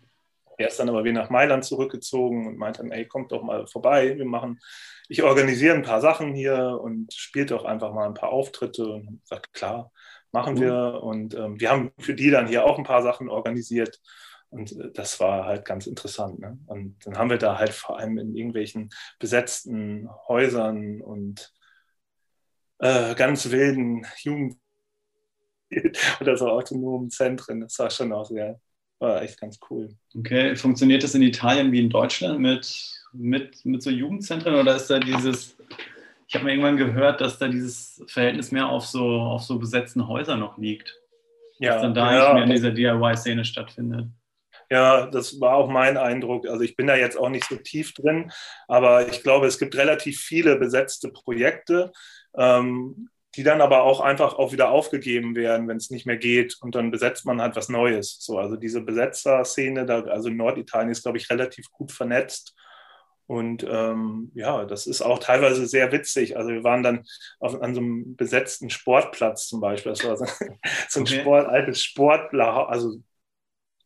Er ist dann aber wieder nach Mailand zurückgezogen und meinte dann, ey, kommt doch mal vorbei, wir machen, ich organisiere ein paar Sachen hier und spielt doch einfach mal ein paar Auftritte und sagt, klar machen mhm. wir. Und ähm, wir haben für die dann hier auch ein paar Sachen organisiert. Und äh, das war halt ganz interessant. Ne? Und dann haben wir da halt vor allem in irgendwelchen besetzten Häusern und äh, ganz wilden Jugend- [LAUGHS] oder so autonomen Zentren. Das war schon auch sehr, war echt ganz cool. Okay, funktioniert das in Italien wie in Deutschland mit, mit, mit so Jugendzentren oder ist da dieses ich habe mir irgendwann gehört, dass da dieses Verhältnis mehr auf so, auf so besetzten Häusern noch liegt. Ja, dass dann da ja, mehr in dieser DIY-Szene stattfindet. Ja, das war auch mein Eindruck. Also ich bin da jetzt auch nicht so tief drin, aber ich glaube, es gibt relativ viele besetzte Projekte, ähm, die dann aber auch einfach auch wieder aufgegeben werden, wenn es nicht mehr geht und dann besetzt man halt was Neues. So, also diese Besetzer-Szene, da, also Norditalien ist, glaube ich, relativ gut vernetzt und ähm, ja, das ist auch teilweise sehr witzig. Also wir waren dann auf, an so einem besetzten Sportplatz zum Beispiel. Das war so, [LAUGHS] so ein okay. Sport, altes Sportler, also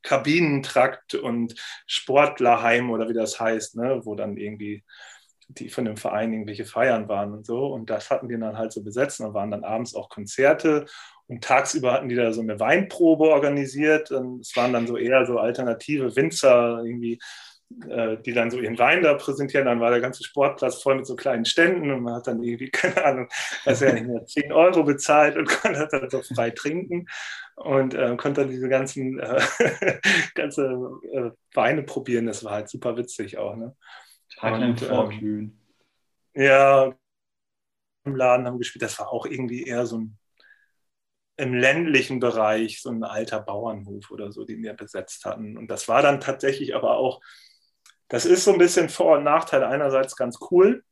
Kabinentrakt und Sportlerheim oder wie das heißt, ne, wo dann irgendwie die von dem Verein irgendwelche Feiern waren und so. Und das hatten die dann halt so besetzt. Und waren dann abends auch Konzerte und tagsüber hatten die da so eine Weinprobe organisiert. Und es waren dann so eher so alternative Winzer, irgendwie äh, die dann so ihren Wein da präsentieren. Dann war der ganze Sportplatz voll mit so kleinen Ständen und man hat dann irgendwie, [LAUGHS] keine Ahnung, weiß ja nicht mehr, 10 Euro bezahlt und [LAUGHS] konnte dann so frei trinken und äh, konnte dann diese ganzen äh, [LAUGHS] ganze äh, Weine probieren. Das war halt super witzig auch. Ne? Tag lang vorglühen. Ähm, ja, im Laden haben gespielt. Das war auch irgendwie eher so ein im ländlichen Bereich so ein alter Bauernhof oder so, den wir besetzt hatten. Und das war dann tatsächlich aber auch das ist so ein bisschen Vor- und Nachteil. Einerseits ganz cool,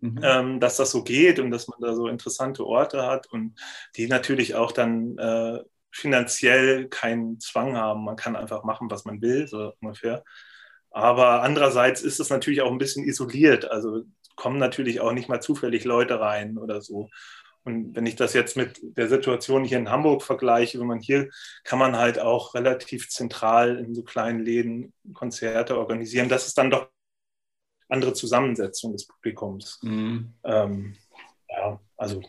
mhm. ähm, dass das so geht und dass man da so interessante Orte hat und die natürlich auch dann äh, finanziell keinen Zwang haben. Man kann einfach machen, was man will, so ungefähr. Aber andererseits ist es natürlich auch ein bisschen isoliert. Also kommen natürlich auch nicht mal zufällig Leute rein oder so. Und wenn ich das jetzt mit der Situation hier in Hamburg vergleiche, wenn man hier kann man halt auch relativ zentral in so kleinen Läden Konzerte organisieren. Das ist dann doch andere Zusammensetzung des Publikums. Mhm. Ähm, ja, also,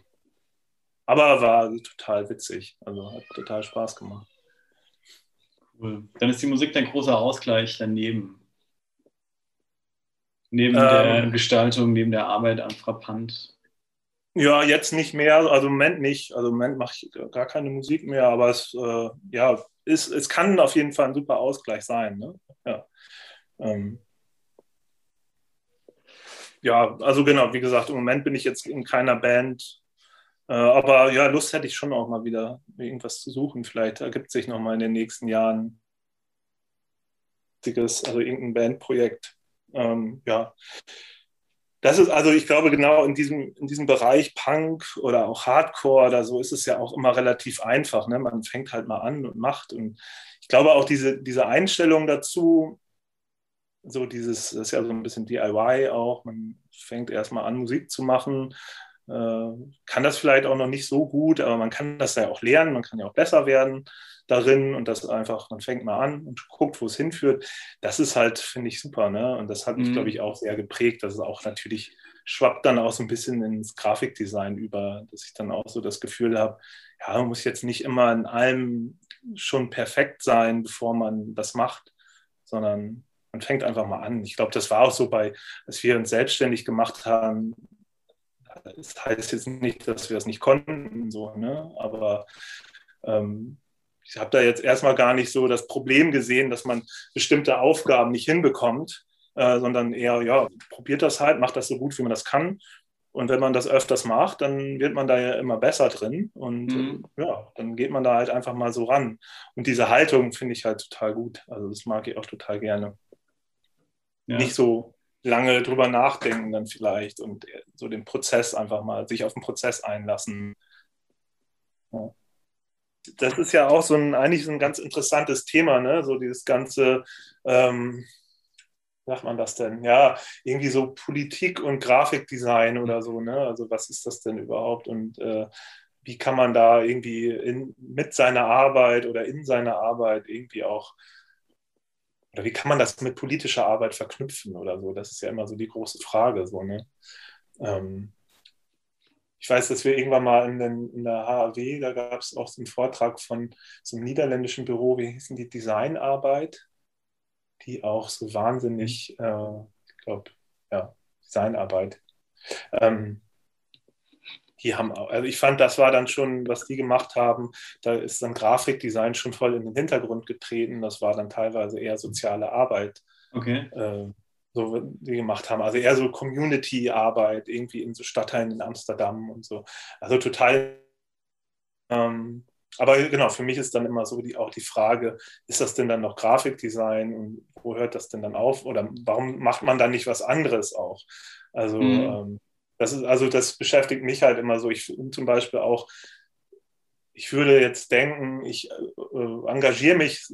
aber war total witzig. Also hat total Spaß gemacht. Cool. Dann ist die Musik dein großer Ausgleich daneben. Neben ähm, der Gestaltung, neben der Arbeit an Frappant. Ja, jetzt nicht mehr, also im Moment nicht. Also im Moment mache ich gar keine Musik mehr, aber es, äh, ja, ist, es kann auf jeden Fall ein super Ausgleich sein. Ne? Ja. Ähm, ja, also genau, wie gesagt, im Moment bin ich jetzt in keiner Band. Äh, aber ja, Lust hätte ich schon auch mal wieder irgendwas zu suchen. Vielleicht ergibt sich noch mal in den nächsten Jahren also irgendein Bandprojekt. Ähm, ja, das ist also, ich glaube, genau in diesem, in diesem Bereich Punk oder auch Hardcore oder so ist es ja auch immer relativ einfach. Ne? Man fängt halt mal an und macht. Und ich glaube auch diese, diese Einstellung dazu, so dieses, das ist ja so ein bisschen DIY auch, man fängt erstmal an, Musik zu machen, äh, kann das vielleicht auch noch nicht so gut, aber man kann das ja auch lernen, man kann ja auch besser werden darin und das einfach, man fängt mal an und guckt, wo es hinführt. Das ist halt, finde ich, super. Ne? Und das hat mich, mhm. glaube ich, auch sehr geprägt. Das ist auch natürlich, schwappt dann auch so ein bisschen ins Grafikdesign über, dass ich dann auch so das Gefühl habe, ja, man muss jetzt nicht immer in allem schon perfekt sein, bevor man das macht, sondern man fängt einfach mal an. Ich glaube, das war auch so bei, als wir uns selbstständig gemacht haben. Das heißt jetzt nicht, dass wir das nicht konnten, so, ne? aber ähm, ich habe da jetzt erstmal gar nicht so das Problem gesehen, dass man bestimmte Aufgaben nicht hinbekommt, äh, sondern eher, ja, probiert das halt, macht das so gut, wie man das kann. Und wenn man das öfters macht, dann wird man da ja immer besser drin. Und mhm. äh, ja, dann geht man da halt einfach mal so ran. Und diese Haltung finde ich halt total gut. Also das mag ich auch total gerne. Ja. Nicht so lange drüber nachdenken dann vielleicht und so den Prozess einfach mal, sich auf den Prozess einlassen. Ja das ist ja auch so ein, eigentlich so ein ganz interessantes Thema, ne? So dieses ganze, ähm, sagt man das denn? Ja, irgendwie so Politik und Grafikdesign oder so, ne? Also was ist das denn überhaupt und äh, wie kann man da irgendwie in, mit seiner Arbeit oder in seiner Arbeit irgendwie auch, oder wie kann man das mit politischer Arbeit verknüpfen oder so? Das ist ja immer so die große Frage, so, ne? Ähm, ich weiß, dass wir irgendwann mal in, den, in der HAW, da gab es auch so einen Vortrag von so einem niederländischen Büro, wie hießen die Designarbeit, die auch so wahnsinnig, äh, ich glaube, ja, Designarbeit. Ähm, die haben auch, also ich fand, das war dann schon, was die gemacht haben, da ist dann Grafikdesign schon voll in den Hintergrund getreten. Das war dann teilweise eher soziale Arbeit. Okay. Äh, so die gemacht haben. Also eher so Community-Arbeit, irgendwie in so Stadtteilen in Amsterdam und so. Also total. Ähm, aber genau, für mich ist dann immer so die, auch die Frage, ist das denn dann noch Grafikdesign und wo hört das denn dann auf? Oder warum macht man dann nicht was anderes auch? Also, mhm. ähm, das ist, also das beschäftigt mich halt immer so. Ich zum Beispiel auch, ich würde jetzt denken, ich äh, engagiere mich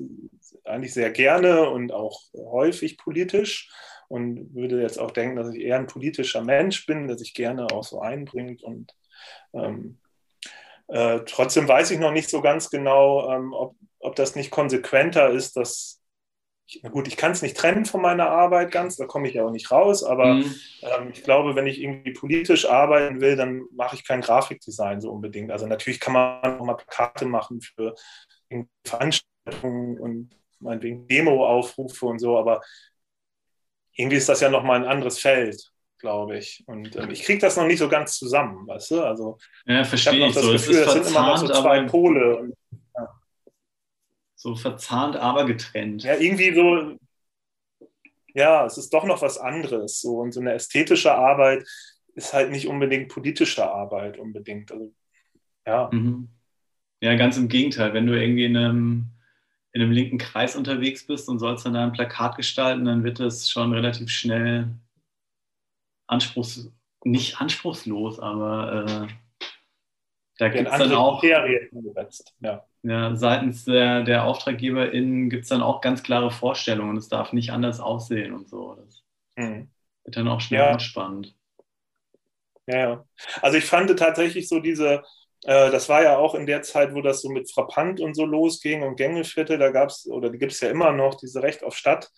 eigentlich sehr gerne und auch häufig politisch und würde jetzt auch denken, dass ich eher ein politischer Mensch bin, der sich gerne auch so einbringt. Und ähm, äh, trotzdem weiß ich noch nicht so ganz genau, ähm, ob, ob das nicht konsequenter ist, das ich, na gut, ich kann es nicht trennen von meiner Arbeit ganz, da komme ich ja auch nicht raus, aber mhm. ähm, ich glaube, wenn ich irgendwie politisch arbeiten will, dann mache ich kein Grafikdesign so unbedingt. Also natürlich kann man auch mal Plakate machen für Veranstaltungen und meinetwegen Demo-Aufrufe und so, aber irgendwie ist das ja nochmal ein anderes Feld, glaube ich. Und ähm, ich kriege das noch nicht so ganz zusammen, weißt du? Also, ja, verstehe ich. Noch das so. Gefühl, das sind immer noch so zwei Pole. Und, ja. So verzahnt, aber getrennt. Ja, irgendwie so, ja, es ist doch noch was anderes. So. Und so eine ästhetische Arbeit ist halt nicht unbedingt politische Arbeit unbedingt. Also, ja. Mhm. Ja, ganz im Gegenteil. Wenn du irgendwie in einem in einem linken Kreis unterwegs bist und sollst dann da ein Plakat gestalten, dann wird das schon relativ schnell anspruchs, nicht anspruchslos, aber äh, da gibt es dann auch ja. Ja, seitens der, der AuftraggeberInnen gibt es dann auch ganz klare Vorstellungen. Es darf nicht anders aussehen und so. Das mhm. wird dann auch schnell ja. spannend. Ja, ja. Also ich fand tatsächlich so diese, das war ja auch in der Zeit, wo das so mit Frappant und so losging und Gängeviertel, da gab es, oder die gibt es ja immer noch, diese Recht auf Stadt.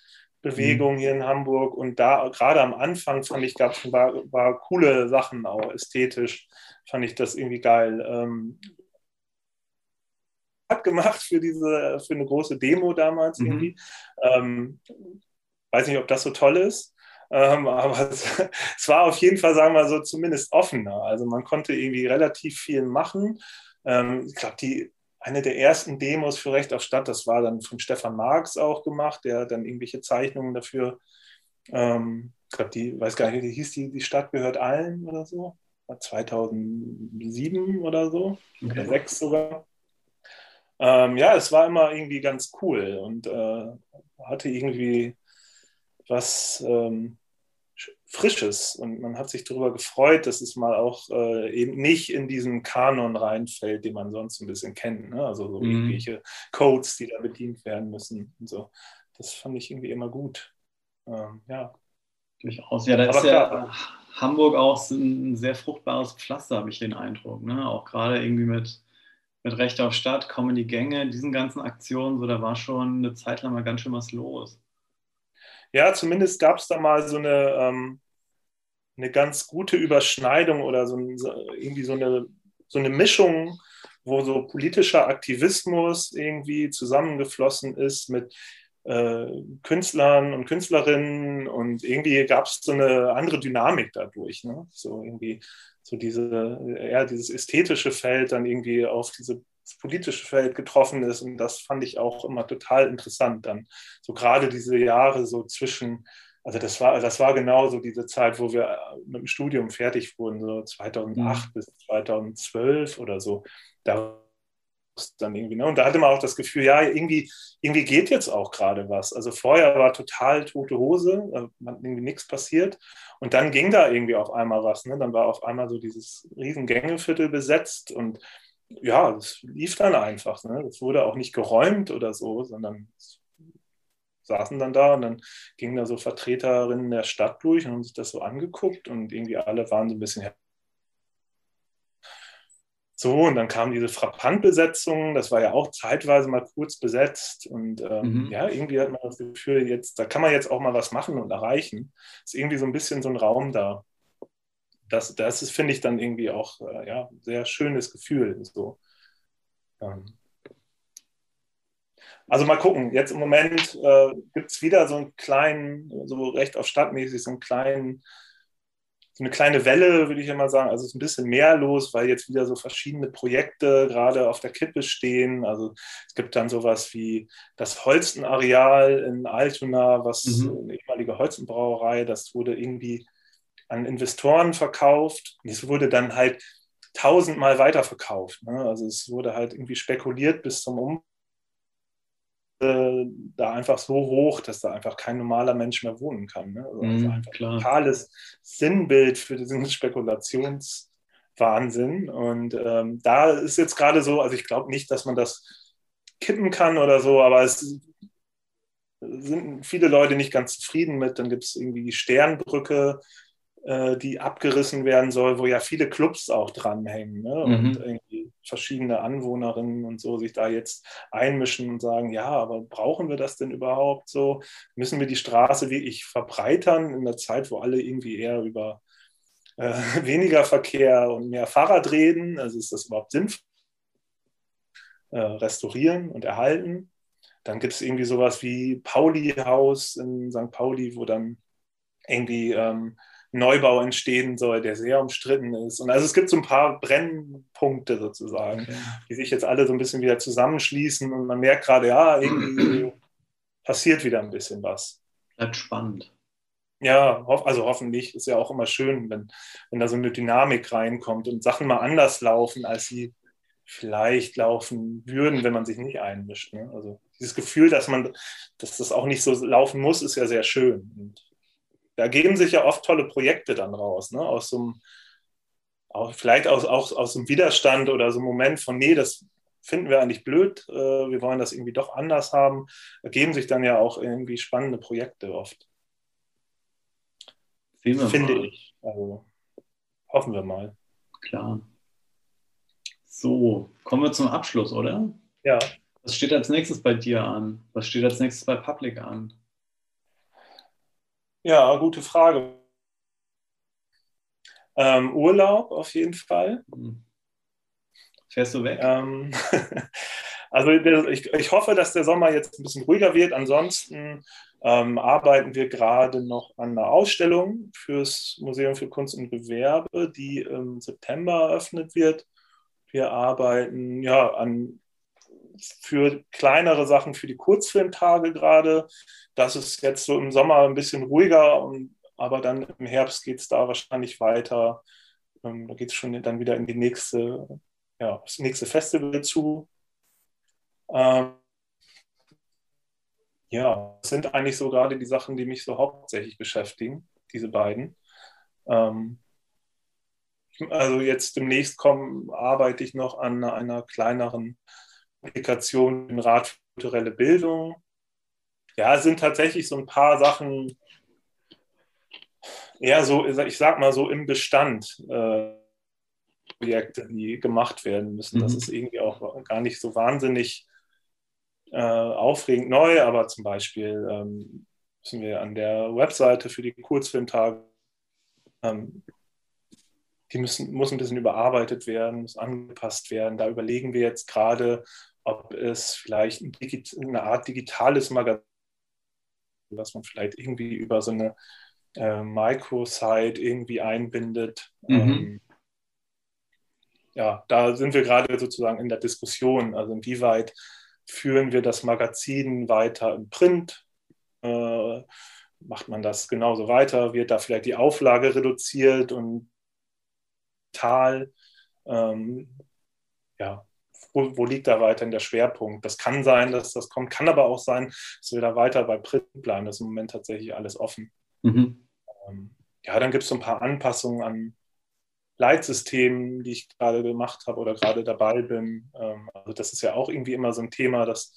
Bewegung mhm. hier in Hamburg und da gerade am Anfang fand ich, gab es war, war coole Sachen auch ästhetisch, fand ich das irgendwie geil. Ähm, hat gemacht für diese, für eine große Demo damals mhm. irgendwie. Ähm, weiß nicht, ob das so toll ist. Ähm, aber es, [LAUGHS] es, war auf jeden Fall, sagen wir so, zumindest offener. Also man konnte irgendwie relativ viel machen. Ähm, ich glaube, die eine der ersten Demos für Recht auf Stadt, das war dann von Stefan Marx auch gemacht, der dann irgendwelche Zeichnungen dafür, ähm, ich glaube, die, weiß gar nicht, wie hieß die, die Stadt gehört allen oder so, 2007 oder so, okay. oder 6 sogar. Ähm, ja, es war immer irgendwie ganz cool und äh, hatte irgendwie was ähm, Frisches und man hat sich darüber gefreut, dass es mal auch äh, eben nicht in diesen Kanon reinfällt, den man sonst ein bisschen kennt. Ne? Also so mhm. irgendwelche Codes, die da bedient werden müssen und so. Das fand ich irgendwie immer gut. Ähm, ja. Durchaus. Ja, da ist ja Hamburg auch ein sehr fruchtbares Pflaster, habe ich den Eindruck. Ne? Auch gerade irgendwie mit, mit Recht auf Stadt, kommen die Gänge, diesen ganzen Aktionen, so da war schon eine Zeit lang mal ganz schön was los ja, zumindest gab es da mal so eine, ähm, eine ganz gute Überschneidung oder so, irgendwie so eine, so eine Mischung, wo so politischer Aktivismus irgendwie zusammengeflossen ist mit äh, Künstlern und Künstlerinnen und irgendwie gab es so eine andere Dynamik dadurch. Ne? So irgendwie so diese, eher dieses ästhetische Feld dann irgendwie auf diese das politische Feld getroffen ist. Und das fand ich auch immer total interessant dann. So gerade diese Jahre so zwischen, also das war, das war genau so diese Zeit, wo wir mit dem Studium fertig wurden, so 2008 mhm. bis 2012 oder so. Da dann irgendwie, ne? Und da hatte man auch das Gefühl, ja, irgendwie, irgendwie geht jetzt auch gerade was. Also vorher war total tote Hose, äh, irgendwie nichts passiert. Und dann ging da irgendwie auf einmal was. Ne? Dann war auf einmal so dieses riesen Gängeviertel besetzt und ja, es lief dann einfach. Ne? Es wurde auch nicht geräumt oder so, sondern saßen dann da und dann gingen da so Vertreterinnen der Stadt durch und haben sich das so angeguckt und irgendwie alle waren so ein bisschen so, und dann kam diese Frappantbesetzung, das war ja auch zeitweise mal kurz besetzt. Und ähm, mhm. ja, irgendwie hat man das Gefühl, jetzt, da kann man jetzt auch mal was machen und erreichen. Ist irgendwie so ein bisschen so ein Raum da das, das ist, finde ich, dann irgendwie auch äh, ja, ein sehr schönes Gefühl. So. Ähm. Also mal gucken, jetzt im Moment äh, gibt es wieder so einen kleinen, so recht auf stadtmäßig, so einen kleinen, so eine kleine Welle, würde ich immer sagen. Also es ist ein bisschen mehr los, weil jetzt wieder so verschiedene Projekte gerade auf der Kippe stehen. Also es gibt dann sowas wie das Holstenareal in Altona, was mhm. eine ehemalige Holzenbrauerei, das wurde irgendwie an Investoren verkauft. Und es wurde dann halt tausendmal weiterverkauft. Ne? Also es wurde halt irgendwie spekuliert bis zum Um äh, da einfach so hoch, dass da einfach kein normaler Mensch mehr wohnen kann. Ne? Also, mm, einfach klar. ein totales Sinnbild für diesen [LAUGHS] Spekulationswahnsinn. Und ähm, da ist jetzt gerade so, also ich glaube nicht, dass man das kippen kann oder so, aber es sind viele Leute nicht ganz zufrieden mit. Dann gibt es irgendwie die Sternbrücke, äh, die abgerissen werden soll, wo ja viele Clubs auch dranhängen ne? und mhm. irgendwie verschiedene Anwohnerinnen und so sich da jetzt einmischen und sagen, ja, aber brauchen wir das denn überhaupt so? Müssen wir die Straße wie ich verbreitern in der Zeit, wo alle irgendwie eher über äh, [LAUGHS] weniger Verkehr und mehr Fahrrad reden? Also ist das überhaupt sinnvoll? Äh, restaurieren und erhalten. Dann gibt es irgendwie sowas wie Pauli-Haus in St. Pauli, wo dann irgendwie ähm, Neubau entstehen soll, der sehr umstritten ist. Und also es gibt so ein paar Brennpunkte sozusagen, okay. die sich jetzt alle so ein bisschen wieder zusammenschließen und man merkt gerade, ja, irgendwie passiert wieder ein bisschen was. Bleibt spannend. Ja, also hoffentlich ist ja auch immer schön, wenn, wenn da so eine Dynamik reinkommt und Sachen mal anders laufen, als sie vielleicht laufen würden, wenn man sich nicht einmischt. Ne? Also dieses Gefühl, dass man, dass das auch nicht so laufen muss, ist ja sehr schön. Und da geben sich ja oft tolle Projekte dann raus, ne? aus so einem, auch vielleicht aus, auch aus einem Widerstand oder so einem Moment von, nee, das finden wir eigentlich blöd, äh, wir wollen das irgendwie doch anders haben, da geben sich dann ja auch irgendwie spannende Projekte oft. Finde mal. ich. Also hoffen wir mal. Klar. So, kommen wir zum Abschluss, oder? Ja. Was steht als nächstes bei dir an? Was steht als nächstes bei Public an? Ja, gute Frage. Ähm, Urlaub auf jeden Fall. Hm. Fährst du weg? Ähm, [LAUGHS] also ich, ich, hoffe, dass der Sommer jetzt ein bisschen ruhiger wird. Ansonsten ähm, arbeiten wir gerade noch an einer Ausstellung fürs Museum für Kunst und Gewerbe, die im September eröffnet wird. Wir arbeiten ja an für kleinere Sachen für die Kurzfilmtage gerade. Das ist jetzt so im Sommer ein bisschen ruhiger, und, aber dann im Herbst geht es da wahrscheinlich weiter. Ähm, da geht es schon dann wieder in die nächste, ja, das nächste Festival zu. Ähm, ja, das sind eigentlich so gerade die Sachen, die mich so hauptsächlich beschäftigen, diese beiden. Ähm, also jetzt demnächst kommen, arbeite ich noch an einer kleineren Applikation im Rat für kulturelle Bildung. Ja, es sind tatsächlich so ein paar Sachen eher so, ich sag mal so im Bestand äh, Projekte, die gemacht werden müssen. Mhm. Das ist irgendwie auch gar nicht so wahnsinnig äh, aufregend neu, aber zum Beispiel ähm, müssen wir an der Webseite für die Kurzfilmtage ähm, die müssen, muss ein bisschen überarbeitet werden, muss angepasst werden. Da überlegen wir jetzt gerade, ob es vielleicht ein eine Art digitales Magazin, was man vielleicht irgendwie über so eine äh, Microsite irgendwie einbindet. Mhm. Ähm, ja, da sind wir gerade sozusagen in der Diskussion. Also inwieweit führen wir das Magazin weiter im Print? Äh, macht man das genauso weiter? Wird da vielleicht die Auflage reduziert und Tal? Ähm, ja, wo, wo, liegt da weiterhin der Schwerpunkt? Das kann sein, dass das kommt, kann aber auch sein, dass wir da weiter bei Print bleiben. Das ist im Moment tatsächlich alles offen. Mhm. Ähm, ja, dann gibt es so ein paar Anpassungen an Leitsystemen, die ich gerade gemacht habe oder gerade dabei bin. Ähm, also das ist ja auch irgendwie immer so ein Thema, das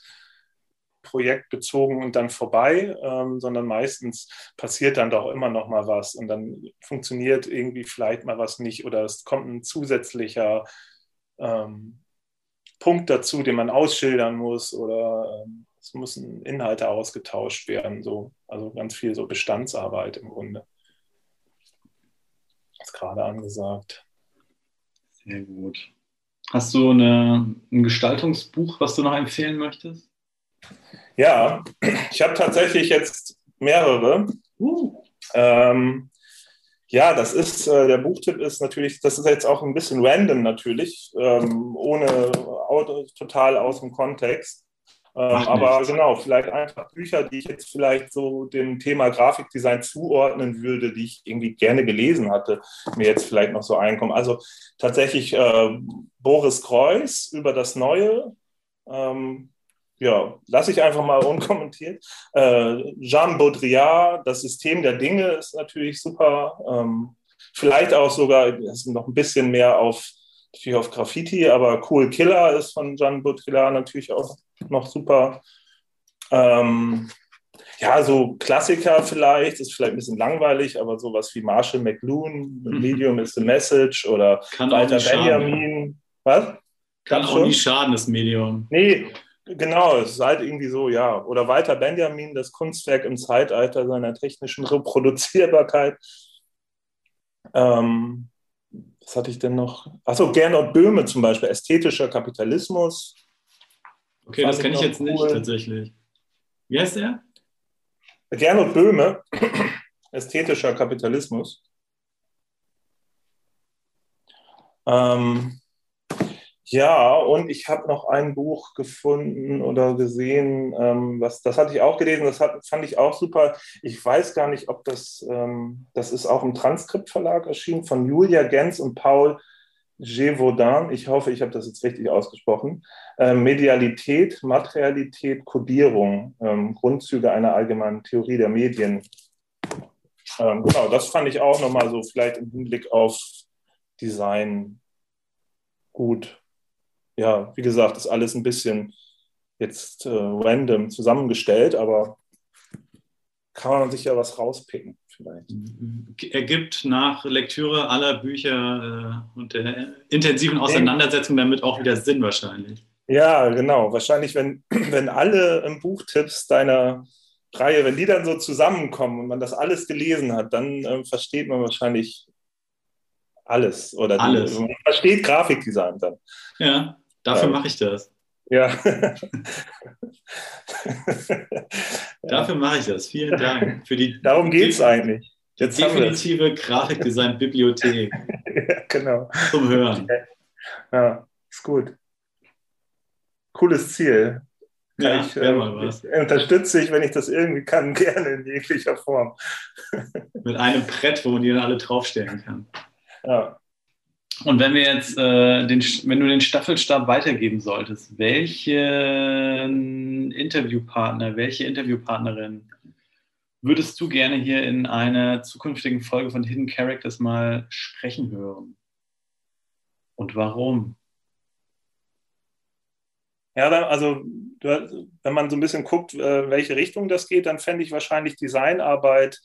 projektbezogen und dann vorbei, ähm, sondern meistens passiert dann doch immer noch mal was und dann funktioniert irgendwie vielleicht mal was nicht oder es kommt ein zusätzlicher ähm, Punkt dazu, den man ausschildern muss oder ähm, es müssen Inhalte ausgetauscht werden, so also ganz viel so Bestandsarbeit im Grunde. Das ist gerade angesagt. Sehr gut. Hast du eine, ein Gestaltungsbuch, was du noch empfehlen möchtest? Ja, ich habe tatsächlich jetzt mehrere. Uh. Ähm, ja, das ist, äh, der Buchtipp ist natürlich, das ist jetzt auch ein bisschen random natürlich, ähm, ohne total aus dem Kontext. Ähm, aber genau, vielleicht einfach Bücher, die ich jetzt vielleicht so dem Thema Grafikdesign zuordnen würde, die ich irgendwie gerne gelesen hatte, mir jetzt vielleicht noch so einkommen. Also tatsächlich äh, Boris Kreuz über das Neue, ähm, ja, lasse ich einfach mal unkommentiert. Äh, Jean Baudrillard, das System der Dinge ist natürlich super. Ähm, vielleicht auch sogar noch ein bisschen mehr auf, auf Graffiti, aber Cool Killer ist von Jean Baudrillard natürlich auch noch super. Ähm, ja, so Klassiker vielleicht, ist vielleicht ein bisschen langweilig, aber sowas wie Marshall McLuhan, mhm. Medium is the Message oder Kann Walter Benjamin. Was? Kann, Kann auch nicht schaden, das Medium. Nee, genau, es ist halt irgendwie so, ja. Oder Walter Benjamin, das Kunstwerk im Zeitalter seiner technischen Reproduzierbarkeit. Ähm, was hatte ich denn noch? Achso, Gernot Böhme zum Beispiel, ästhetischer Kapitalismus. Okay, das kenne ich jetzt cool. nicht tatsächlich. Wie heißt der? Gernot Böhme, [CLEARS THROAT] ästhetischer Kapitalismus. Ähm, ja, und ich habe noch ein Buch gefunden oder gesehen, ähm, was, das hatte ich auch gelesen, das hat, fand ich auch super. Ich weiß gar nicht, ob das, ähm, das ist auch im Transkriptverlag erschienen, von Julia Gens und Paul Gévaudan. Ich hoffe, ich habe das jetzt richtig ausgesprochen. Ähm, Medialität, Materialität, Kodierung, ähm, Grundzüge einer allgemeinen Theorie der Medien. Ähm, genau, das fand ich auch nochmal so vielleicht im Hinblick auf Design gut ja, wie gesagt, ist alles ein bisschen jetzt äh, random zusammengestellt, aber kann man sich ja was rauspicken vielleicht. Ergibt nach Lektüre aller Bücher äh, und der intensiven Auseinandersetzung damit auch wieder Sinn wahrscheinlich. Ja, genau. Wahrscheinlich, wenn, [CLEARS THROAT] wenn alle Buchtipps deiner Reihe, wenn die dann so zusammenkommen und man das alles gelesen hat, dann äh, versteht man wahrscheinlich alles. Oder alles. Die, man versteht Grafikdesign dann. Ja. Dafür ähm, mache ich das. Ja. [LAUGHS] Dafür mache ich das. Vielen Dank. Für die Darum geht es eigentlich. Jetzt definitive Grafikdesign-Bibliothek. [LAUGHS] ja, genau. Zum Hören. Ja, ist gut. Cooles Ziel. ja, ich, äh, mal was. unterstütze ich, wenn ich das irgendwie kann, [LAUGHS] gerne in jeglicher Form. Mit einem Brett, wo man die dann alle draufstellen kann. Ja. Und wenn wir jetzt äh, den, wenn du den Staffelstab weitergeben solltest, welchen Interviewpartner, welche Interviewpartnerin würdest du gerne hier in einer zukünftigen Folge von Hidden Characters mal sprechen hören? Und warum? Ja, also wenn man so ein bisschen guckt, äh, welche Richtung das geht, dann fände ich wahrscheinlich Designarbeit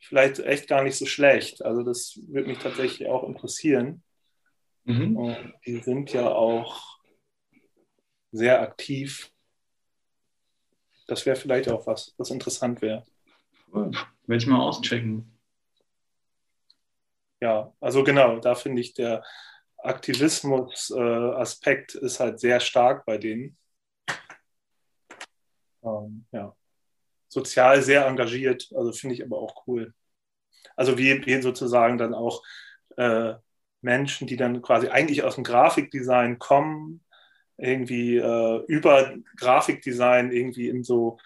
vielleicht echt gar nicht so schlecht. Also das würde mich tatsächlich auch interessieren. Mhm. Und die sind ja auch sehr aktiv. Das wäre vielleicht auch was, was interessant wäre. Cool. Werde ich mal auschecken. Ja, also genau, da finde ich der Aktivismus-Aspekt äh, ist halt sehr stark bei denen. Ähm, ja. Sozial sehr engagiert, also finde ich aber auch cool. Also wie, wie sozusagen dann auch äh, Menschen, die dann quasi eigentlich aus dem Grafikdesign kommen, irgendwie äh, über Grafikdesign irgendwie in so,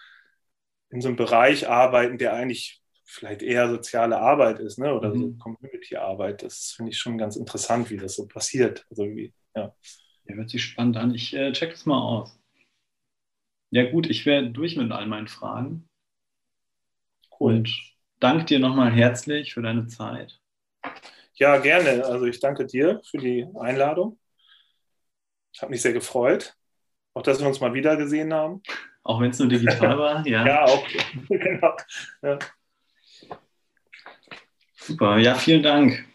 in so einem Bereich arbeiten, der eigentlich vielleicht eher soziale Arbeit ist, ne? oder mhm. so Community-Arbeit. Das finde ich schon ganz interessant, wie das so passiert. Also wie, ja. ja, hört sich spannend an. Ich äh, check das mal aus. Ja, gut, ich wäre durch mit all meinen Fragen. Cool. Und danke dir nochmal herzlich für deine Zeit. Ja, gerne. Also ich danke dir für die Einladung. Ich habe mich sehr gefreut. Auch, dass wir uns mal wieder gesehen haben. Auch wenn es nur digital war, [LAUGHS] ja. ja, auch. [LAUGHS] genau. Ja. Super, ja, vielen Dank.